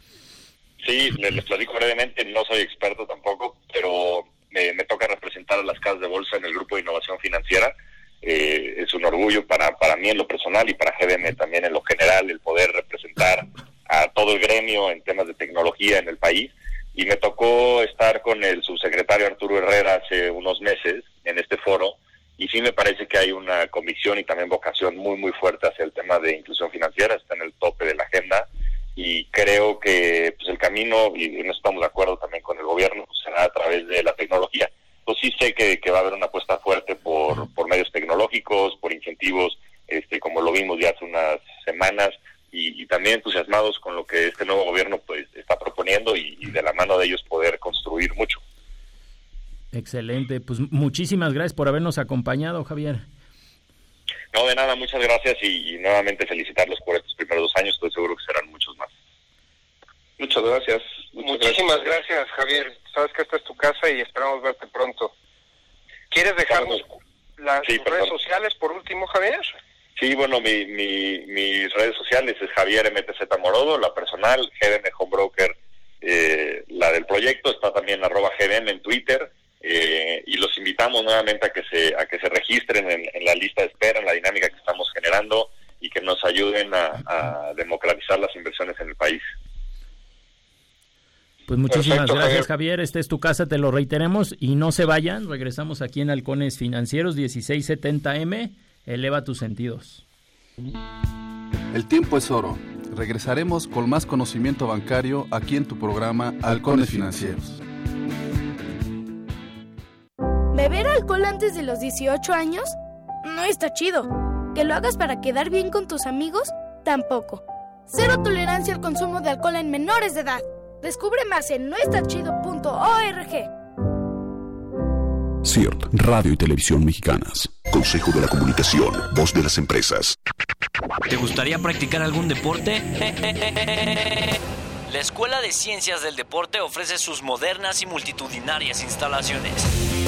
Sí, les, platico brevemente, no soy experto tampoco, pero me, toca representar a las casas de bolsa en el grupo de innovación financiera. Eh, es un orgullo para, para mí en lo personal y para GBM también en lo general el poder representar a todo el gremio en temas de tecnología en el país. Y me tocó estar con el subsecretario Arturo Herrera hace unos meses en este foro. Y sí me parece que hay una convicción y también vocación muy muy fuerte hacia el tema de inclusión financiera, está en el tope de la agenda. Y creo que pues el camino, y no estamos de acuerdo también con el gobierno, será a través de la tecnología. Pues sí sé que, va a haber una apuesta fuerte por, por medios tecnológicos, por incentivos, este como lo vimos ya hace unas semanas, y, también entusiasmados con lo que este nuevo gobierno pues está proponiendo y, de la mano de ellos poder construir mucho. Excelente, pues muchísimas gracias por habernos acompañado, Javier. No, de nada, muchas gracias y, nuevamente felicitarlos por estos primeros dos años, estoy seguro que serán muchos más. Muchas gracias. Muchísimas gracias. Javier. Sabes que esta es tu casa y esperamos verte pronto. ¿Quieres dejarnos las redes sociales por último, Javier? Sí, bueno, mi, mis redes sociales es Javier MTZ Morodo, la personal, GDM Homebroker, eh, la del proyecto, está también arroba GDM en Twitter, eh, y los invitamos nuevamente a que se, a que se registren en, la lista de espera, en la dinámica que estamos generando y que nos ayuden a, democratizar las inversiones en el país. Pues muchísimas gracias Javier. esta es tu casa, te lo reiteremos y no se vayan, regresamos aquí en Halcones Financieros 1670M eleva tus sentidos. El tiempo es oro. Regresaremos con más conocimiento bancario aquí en tu programa Halcones Financieros. ¿Beber alcohol antes de los 18 años? No está chido. ¿Que lo hagas para quedar bien con tus amigos? Tampoco. Cero tolerancia al consumo de alcohol en menores de edad. Descubre más en noestachido.org. CIRT, Radio y Televisión Mexicanas. Consejo de la Comunicación, voz de las empresas. ¿Te gustaría practicar algún deporte? La Escuela de Ciencias del Deporte ofrece sus modernas y multitudinarias instalaciones.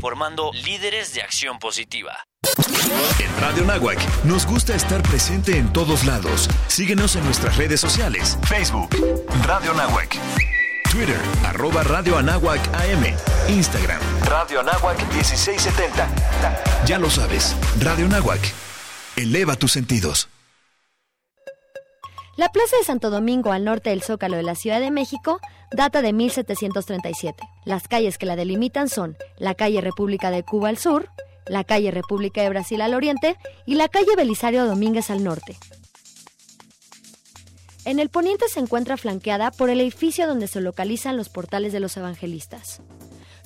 formando líderes de acción positiva. En Radio Nahuac nos gusta estar presente en todos lados. Síguenos en nuestras redes sociales. Facebook, Radio Nahuac. Twitter, arroba Radio Anáhuac AM. Instagram, Radio Anáhuac 1670. Ya lo sabes, Radio Nahuac. Eleva tus sentidos. La Plaza de Santo Domingo al norte del Zócalo de la Ciudad de México data de 1737. Las calles que la delimitan son la calle República de Cuba al sur, la calle República de Brasil al oriente y la calle Belisario Domínguez al norte. En el poniente se encuentra flanqueada por el edificio donde se localizan los portales de los evangelistas.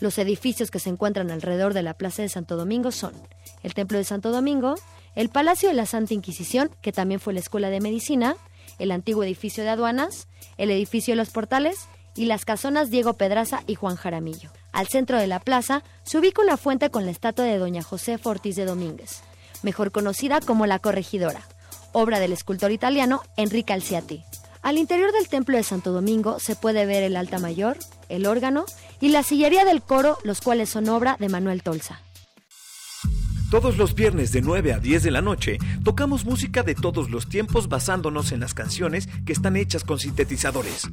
Los edificios que se encuentran alrededor de la Plaza de Santo Domingo son el Templo de Santo Domingo, el Palacio de la Santa Inquisición, que también fue la Escuela de Medicina, el antiguo edificio de aduanas, el edificio de los portales y las casonas Diego Pedraza y Juan Jaramillo. Al centro de la plaza se ubica una fuente con la estatua de Doña José Ortiz de Domínguez, mejor conocida como la Corregidora, obra del escultor italiano Enrique Alciati. Al interior del templo de Santo Domingo se puede ver el alta mayor, el órgano y la sillería del coro, los cuales son obra de Manuel Tolsa. Todos los viernes de 9 a 10 de la noche tocamos música de todos los tiempos basándonos en las canciones que están hechas con sintetizadores.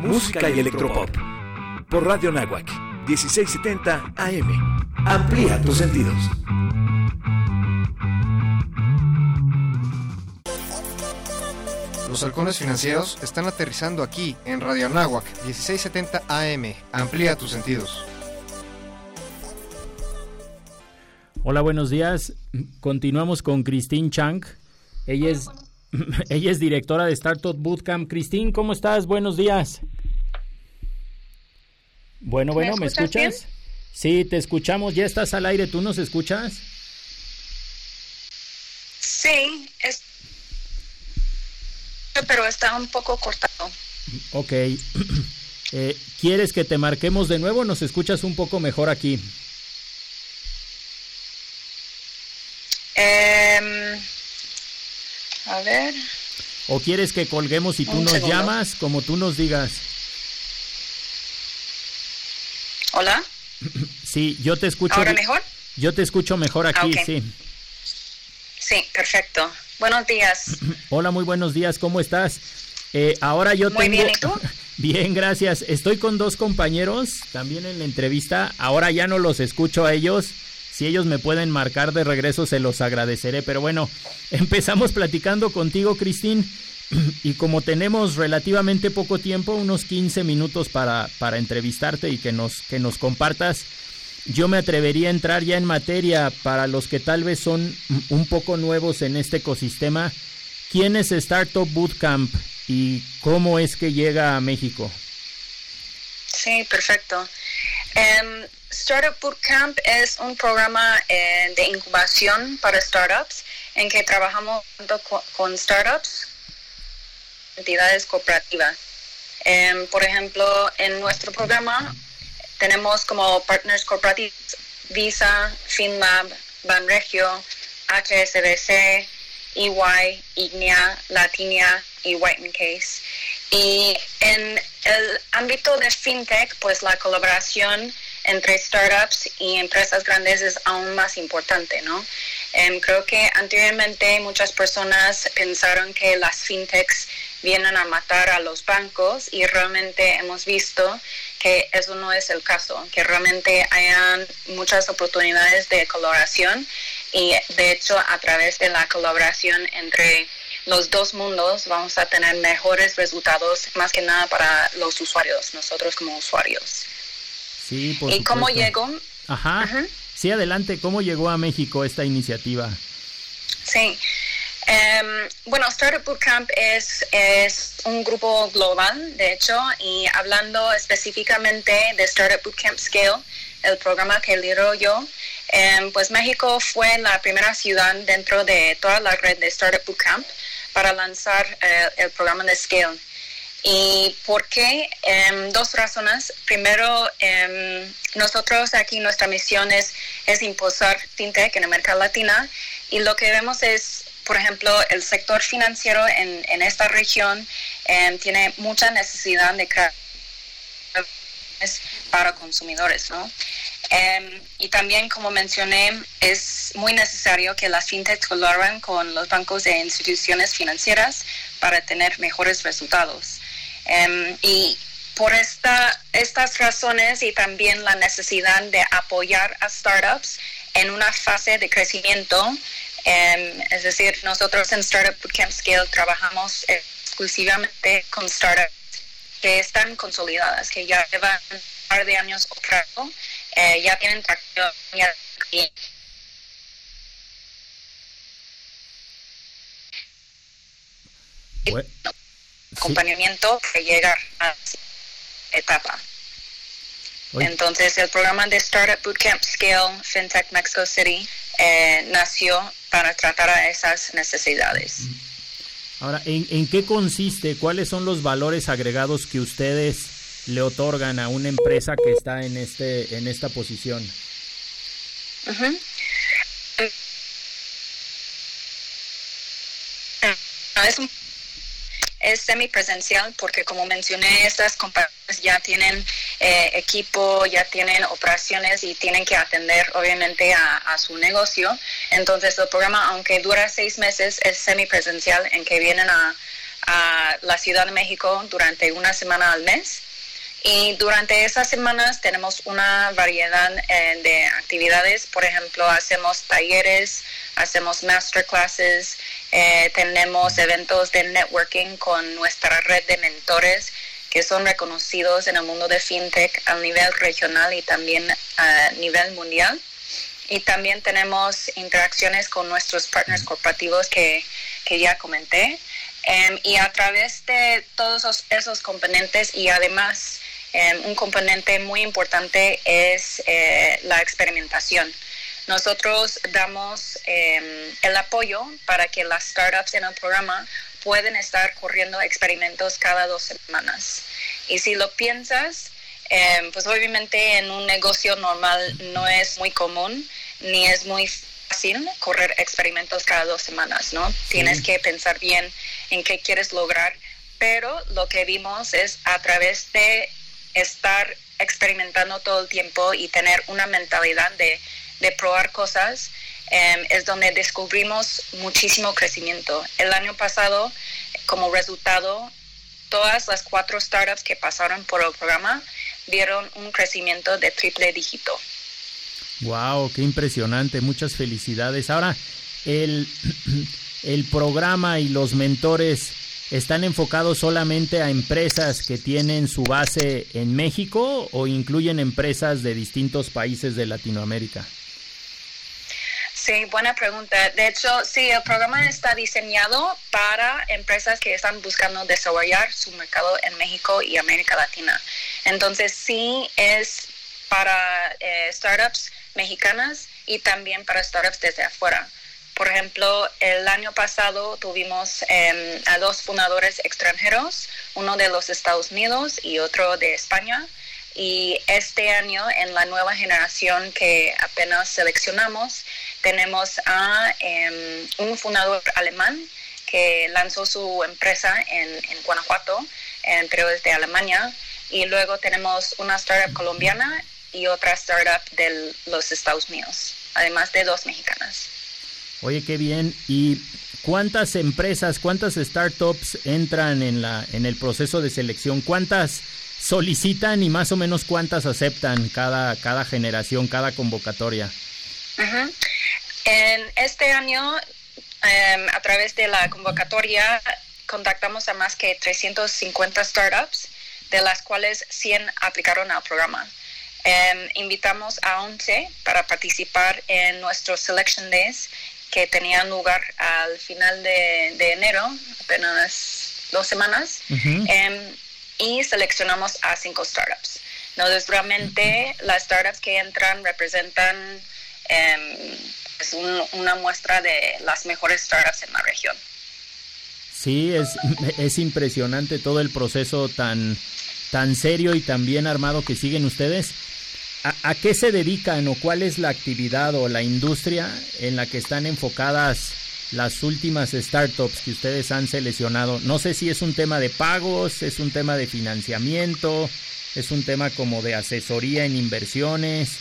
Música y electropop por Radio Nahuac, 1670 AM. Amplía tus sentidos. Los halcones financieros están aterrizando aquí en Radio Nahuac, 1670 AM. Amplía tus sentidos. Hola, buenos días. Continuamos con Christine Chang. Ella es, ella es directora de Startup Bootcamp. Christine, ¿cómo estás? Buenos días. Bueno, bueno, ¿me escuchas? Sí, te escuchamos. Ya estás al aire. ¿Tú nos escuchas? Sí, pero está un poco cortado. Ok. Eh, ¿Quieres que te marquemos de nuevo? ¿Nos escuchas un poco mejor aquí? Em, a ver. ¿O quieres que colguemos y tú nos llamas como tú nos digas? Hola. Sí, yo te escucho. ¿Ahora mejor? Yo te escucho mejor aquí, Ah, sí. Sí, perfecto. Buenos días. Hola, muy buenos días, ¿cómo estás? Eh, ahora yo Muy tengo... bien, ¿y tú? Bien, gracias. Estoy con dos compañeros también en la entrevista. Ahora ya no los escucho a ellos. Si ellos me pueden marcar de regreso, se los agradeceré. Pero bueno, empezamos platicando contigo, Cristín. Y como tenemos relativamente poco tiempo, unos 15 minutos para, para entrevistarte y que nos, que nos compartas, yo me atrevería a entrar ya en materia para los que tal vez son un poco nuevos en este ecosistema. ¿Quién es Startup Bootcamp y cómo es que llega a México? Sí, perfecto. Em, Startup Bootcamp es un programa eh, de incubación para startups en que trabajamos junto co- con startups, entidades cooperativas. Em, por ejemplo, en nuestro programa tenemos como partners corporativos Visa, FinLab, Banregio, HSBC, EY, Ignea, Latinia y White Case. Y en el ámbito de fintech, pues la colaboración entre startups y empresas grandes es aún más importante, ¿no? Em, creo que anteriormente muchas personas pensaron que las fintechs vienen a matar a los bancos y realmente hemos visto que eso no es el caso, que realmente hayan muchas oportunidades de colaboración y de hecho a través de la colaboración entre los dos mundos vamos a tener mejores resultados más que nada para los usuarios, nosotros como usuarios. Sí, por ¿Y cómo llegó? Ajá. Sí, adelante. ¿Cómo llegó a México esta iniciativa? Sí. Em, bueno, Startup Bootcamp es, es un grupo global, de hecho, y hablando específicamente de Startup Bootcamp Scale, el programa que lidero yo, em, pues México fue la primera ciudad dentro de toda la red de Startup Bootcamp para lanzar eh, el programa de Scale. ¿Y por qué? Em, dos razones. Primero, em, nosotros aquí nuestra misión es, es impulsar fintech en América Latina y lo que vemos es, por ejemplo, el sector financiero en, en esta región em, tiene mucha necesidad de crear para consumidores, ¿no? Y también, como mencioné, es muy necesario que las fintechs colaboren con los bancos e instituciones financieras para tener mejores resultados. Em, y por esta, estas razones y también la necesidad de apoyar a startups en una fase de crecimiento, em, es decir, nosotros en Startup Bootcamp Scale trabajamos exclusivamente con startups que están consolidadas, que ya llevan un par de años operando, eh, ya tienen tracción, Acompañamiento para llegar a etapa. Entonces, el programa de Startup Bootcamp Scale FinTech Mexico City eh, nació para tratar a esas necesidades. Ahora, ¿en, en qué consiste? ¿Cuáles son los valores agregados que ustedes le otorgan a una empresa que está en este en esta posición? Ujú. Es, un- es semipresencial porque como mencioné, estas compañías ya tienen eh, equipo, ya tienen operaciones y tienen que atender obviamente a, su negocio. Entonces el programa, aunque dura seis meses, es semipresencial en que vienen a la Ciudad de México durante una semana al mes. Y durante esas semanas tenemos una variedad eh, de actividades. Por ejemplo, hacemos talleres, hacemos masterclasses, eh, tenemos eventos de networking con nuestra red de mentores que son reconocidos en el mundo de fintech a nivel regional y también a nivel mundial. Y también tenemos interacciones con nuestros partners corporativos que, que ya comenté. Em, y a través de todos esos, esos componentes y además un componente muy importante es eh, la experimentación. Nosotros damos em, el apoyo para que las startups en el programa pueden estar corriendo experimentos cada dos semanas. Y si lo piensas, em, pues obviamente en un negocio normal no es muy común ni es muy fácil correr experimentos cada dos semanas, ¿no? Tienes que pensar bien en qué quieres lograr, pero lo que vimos es a través de estar experimentando todo el tiempo y tener una mentalidad de, de probar cosas, em, es donde descubrimos muchísimo crecimiento. El año pasado, como resultado, todas las cuatro startups que pasaron por el programa vieron un crecimiento de triple dígito. Wow, qué impresionante, muchas felicidades. Ahora, el, el programa y los mentores están enfocados solamente a empresas que tienen su base en México o incluyen empresas de distintos países de Latinoamérica? Sí, buena pregunta. De hecho, sí, el programa está diseñado para empresas que están buscando desarrollar su mercado en México y América Latina. Entonces, sí es para eh, startups mexicanas y también para startups desde afuera. Por ejemplo, el año pasado tuvimos em, a dos fundadores extranjeros, uno de los Estados Unidos y otro de España. Y este año, en la nueva generación que apenas seleccionamos, tenemos a em, un fundador alemán que lanzó su empresa en, Guanajuato, pero desde Alemania. Y luego tenemos una startup colombiana y otra startup de los Estados Unidos, además de dos mexicanas. Oye, qué bien. ¿Y cuántas empresas, cuántas startups entran en, la, en el proceso de selección? ¿Cuántas solicitan y más o menos cuántas aceptan cada, cada generación, cada convocatoria? En este año, em, a través de la convocatoria, contactamos a más que 350 startups, de las cuales 100 aplicaron al programa. Em, invitamos a 11 para participar en nuestros Selection Days que tenían lugar al final de, enero, apenas dos semanas, em, y seleccionamos a cinco startups. Entonces, realmente las startups que entran representan em, pues, una muestra de las mejores startups en la región. Sí, es, es impresionante todo el proceso tan, tan serio y tan bien armado que siguen ustedes. ¿A, qué se dedican o cuál es la actividad o la industria en la que están enfocadas las últimas startups que ustedes han seleccionado? No sé si es un tema de pagos, es un tema de financiamiento, es un tema como de asesoría en inversiones.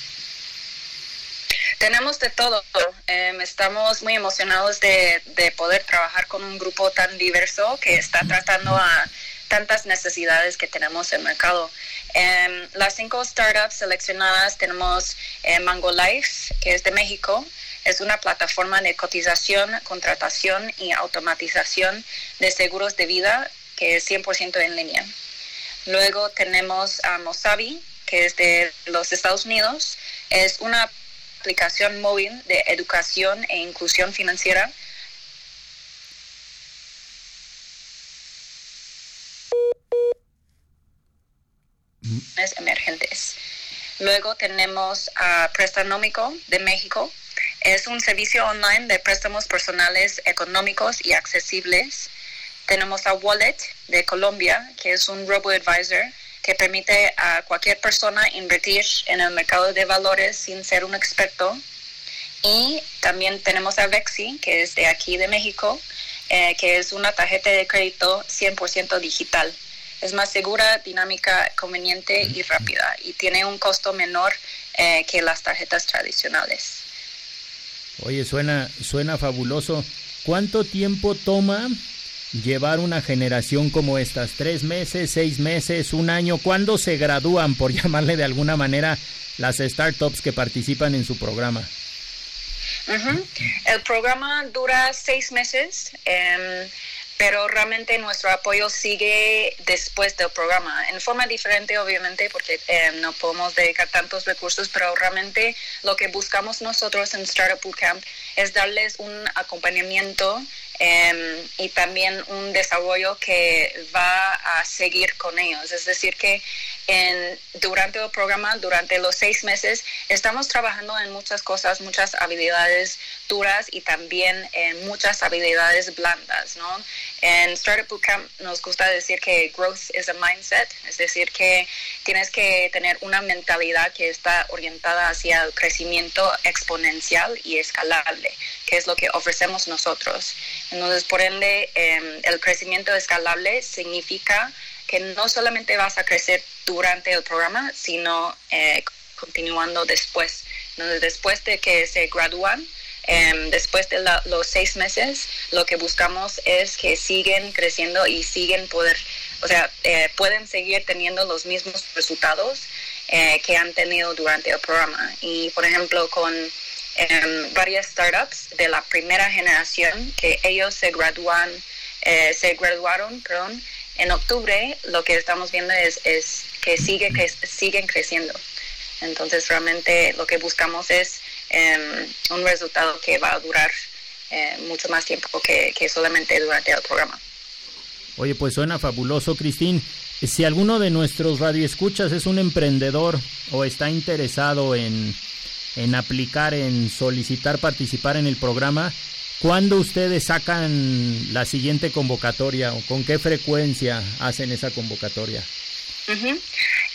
Tenemos de todo. Em, estamos muy emocionados de, de poder trabajar con un grupo tan diverso que está tratando a tantas necesidades que tenemos en el mercado. Em, las cinco startups seleccionadas tenemos eh, Mango Life, que es de México. Es una plataforma de cotización, contratación y automatización de seguros de vida que es 100% en línea. Luego tenemos a Mosabi, que es de los Estados Unidos. Es una aplicación móvil de educación e inclusión financiera emergentes. Luego tenemos a Prestanómico de México. Es un servicio online de préstamos personales económicos y accesibles. Tenemos a Wallet de Colombia, que es un robo-advisor que permite a cualquier persona invertir en el mercado de valores sin ser un experto. Y también tenemos a Vexi, que es de aquí de México, eh, que es una tarjeta de crédito 100% digital es más segura, dinámica, conveniente y rápida y tiene un costo menor eh, que las tarjetas tradicionales. Oye, suena, suena fabuloso. ¿Cuánto tiempo toma llevar una generación como estas? ¿Tres meses, seis meses, un año? ¿Cuándo se gradúan, por llamarle de alguna manera, las startups que participan en su programa? El programa dura seis meses. Em, pero realmente nuestro apoyo sigue después del programa, en forma diferente obviamente porque eh, no podemos dedicar tantos recursos, pero realmente lo que buscamos nosotros en Startup Bootcamp es darles un acompañamiento Em, y también un desarrollo que va a seguir con ellos. Es decir, que en, durante el programa, durante los seis meses, estamos trabajando en muchas cosas, muchas habilidades duras y también en muchas habilidades blandas. ¿no? En Startup Bootcamp nos gusta decir que growth is a mindset, es decir, que tienes que tener una mentalidad que está orientada hacia el crecimiento exponencial y escalable, que es lo que ofrecemos nosotros. Entonces, por ende, em, el crecimiento escalable significa que no solamente vas a crecer durante el programa, sino eh, continuando después. después de que se gradúan, em, después de los seis meses, lo que buscamos es que siguen creciendo y siguen poder, o sea, eh, pueden seguir teniendo los mismos resultados eh, que han tenido durante el programa. Y, por ejemplo, con em, varias startups de la primera generación que ellos se gradúan, eh, se graduaron, perdón, en octubre, lo que estamos viendo es, es que, sigue, que siguen creciendo. Entonces, realmente lo que buscamos es em, un resultado que va a durar eh, mucho más tiempo que, que solamente durante el programa. Oye, pues suena fabuloso, Cristín. Si alguno de nuestros radioescuchas es un emprendedor o está interesado en, en aplicar, en solicitar participar en el programa, ¿cuándo ustedes sacan la siguiente convocatoria o con qué frecuencia hacen esa convocatoria?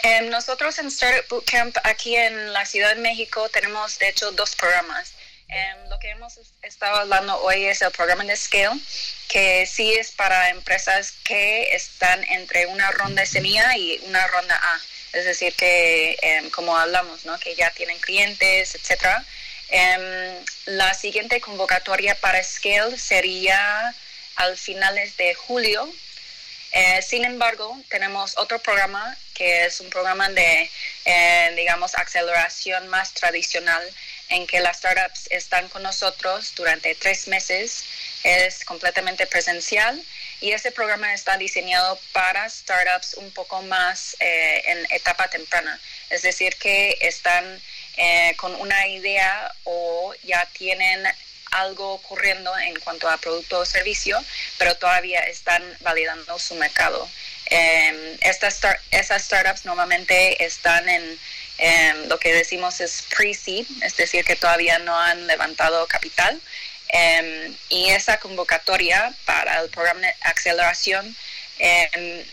Em, nosotros en Startup Bootcamp aquí en la Ciudad de México tenemos de hecho dos programas. Em, lo que hemos estado hablando hoy es el programa de Scale, que sí es para empresas que están entre una ronda semilla y una ronda A. Es decir, que em, como hablamos, ¿no? que ya tienen clientes, etcétera. La siguiente convocatoria para Scale sería al finales de julio eh, sin embargo, tenemos otro programa que es un programa de, eh, digamos, aceleración más tradicional en que las startups están con nosotros durante tres meses. Es completamente presencial y ese programa está diseñado para startups un poco más eh, en etapa temprana. Es decir, que están con una idea o ya tienen algo ocurriendo en cuanto a producto o servicio, pero todavía están validando su mercado. Eh, estas startups normalmente están en lo que decimos es pre-seed, es decir, que todavía no han levantado capital. Em, y esa convocatoria para el programa de aceleración em,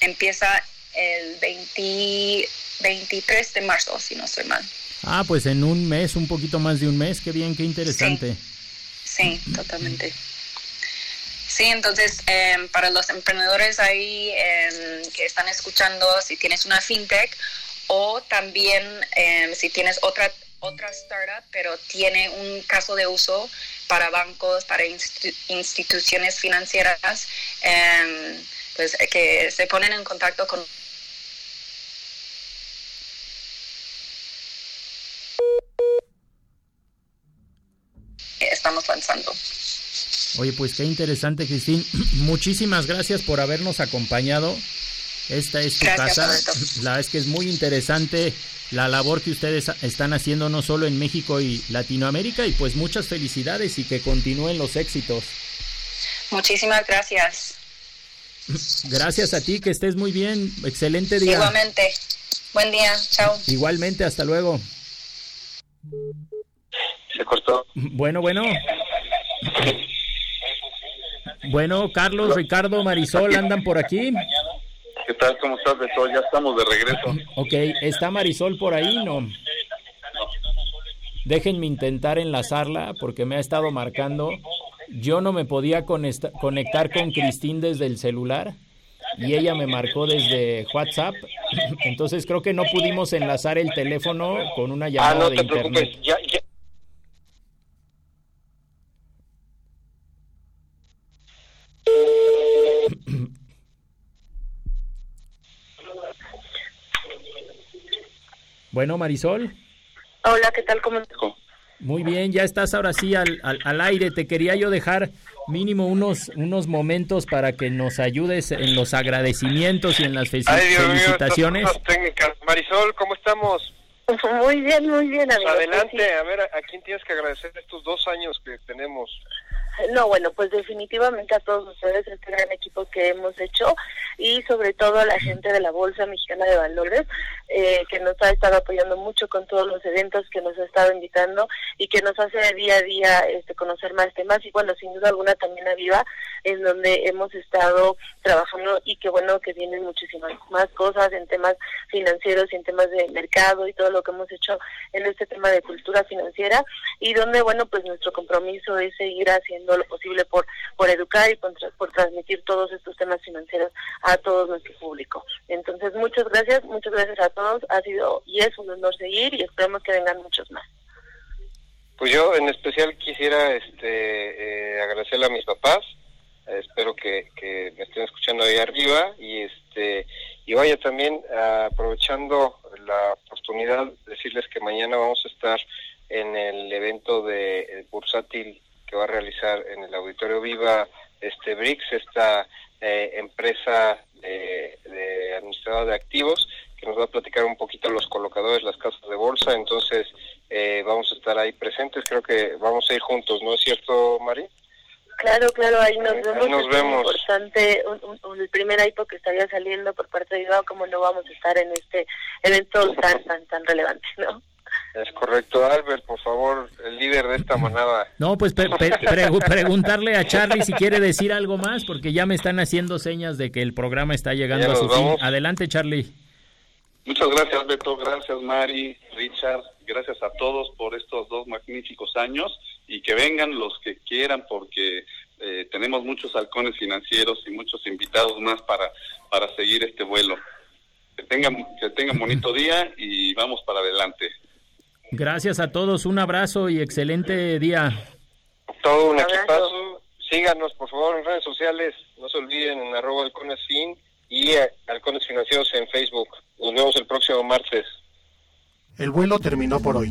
empieza el 23 de marzo, si no estoy mal. Ah, pues en un mes, un poquito más de un mes, qué bien, qué interesante. Sí, totalmente. Sí, entonces em, para los emprendedores ahí em, que están escuchando, si tienes una fintech o también em, si tienes otra otra startup, pero tiene un caso de uso para bancos, para instituciones financieras, pues que se ponen en contacto con estamos lanzando. Oye, pues qué interesante, Cristín. Muchísimas gracias por habernos acompañado. Esta es tu casa. La verdad es que es muy interesante la labor que ustedes están haciendo no solo en México y Latinoamérica y pues muchas felicidades y que continúen los éxitos. Muchísimas gracias. Gracias a ti, que estés muy bien. Excelente día. Igualmente. Buen día. Chao. Igualmente, hasta luego. Se cortó. Bueno, bueno. Bueno, Carlos, Ricardo, Marisol, ¿andan por aquí? ¿Qué tal? ¿Cómo estás, Beto? Ya estamos de regreso. Ok, ¿está Marisol por ahí? No. Déjenme intentar enlazarla porque me ha estado marcando. Yo no me podía conectar con Cristín desde el celular y ella me marcó desde WhatsApp. Entonces creo que no pudimos enlazar el teléfono con una llamada ah, no te Preocupes. Ya, Bueno, Marisol. Hola, ¿qué tal? ¿Cómo estás? Muy bien, ya estás ahora sí al, al, aire. Te quería yo dejar mínimo unos, unos momentos para que nos ayudes en los agradecimientos y en las felicitaciones. Marisol, ¿cómo estamos? Muy bien, muy bien, amigo. Adelante, a ver, ¿a quién tienes que agradecer estos dos años que tenemos? No, bueno, pues definitivamente a todos ustedes, este gran equipo que hemos hecho y sobre todo a la gente de la Bolsa Mexicana de Valores eh, que nos ha estado apoyando mucho con todos los eventos que nos ha estado invitando y que nos hace día a día este, conocer más temas. Y bueno, sin duda alguna también a Viva, en donde hemos estado trabajando y que bueno, que vienen muchísimas más cosas en temas financieros y en temas de mercado y todo lo que hemos hecho en este tema de cultura financiera y donde bueno, pues nuestro compromiso es seguir haciendo lo posible por, por educar y por, por transmitir todos estos temas financieros a todo nuestro público. Entonces, muchas gracias, muchas gracias a todos. Ha sido y es un honor seguir y esperemos que vengan muchos más. Pues yo en especial quisiera este, eh, agradecerle a mis papás, espero que, me estén escuchando ahí arriba y este y vaya también aprovechando la oportunidad decirles que mañana vamos a estar en el evento de Bursátil que va a realizar en el Auditorio Viva este BRICS, esta eh, empresa de, de administradora de activos que nos va a platicar un poquito los colocadores, las casas de bolsa, entonces eh, vamos a estar ahí presentes, creo que vamos a ir juntos, ¿no es cierto, Mari? Claro, claro, ahí nos vemos. nos vemos. importante, el primer IPO que estaría saliendo por parte de IVA, como no vamos a estar en este evento tan, tan, tan relevante, ¿no? Es correcto, Albert, por favor, el líder de esta manada. No, pues preguntarle a Charlie si quiere decir algo más, porque ya me están haciendo señas de que el programa está llegando a su fin. Adelante, Charlie. Muchas gracias, Beto. Gracias, Mari, Richard. Gracias a todos por estos dos magníficos años y que vengan los que quieran porque eh, tenemos muchos halcones financieros y muchos invitados más para, para seguir este vuelo. Que tengan, que tengan bonito día y vamos para adelante. Gracias a todos, un abrazo y excelente día. Todo un equipazo. Síganos, por favor, en redes sociales. No se olviden en arroba halconesfin y halcones financieros en Facebook. Nos vemos el próximo martes. El vuelo terminó por hoy.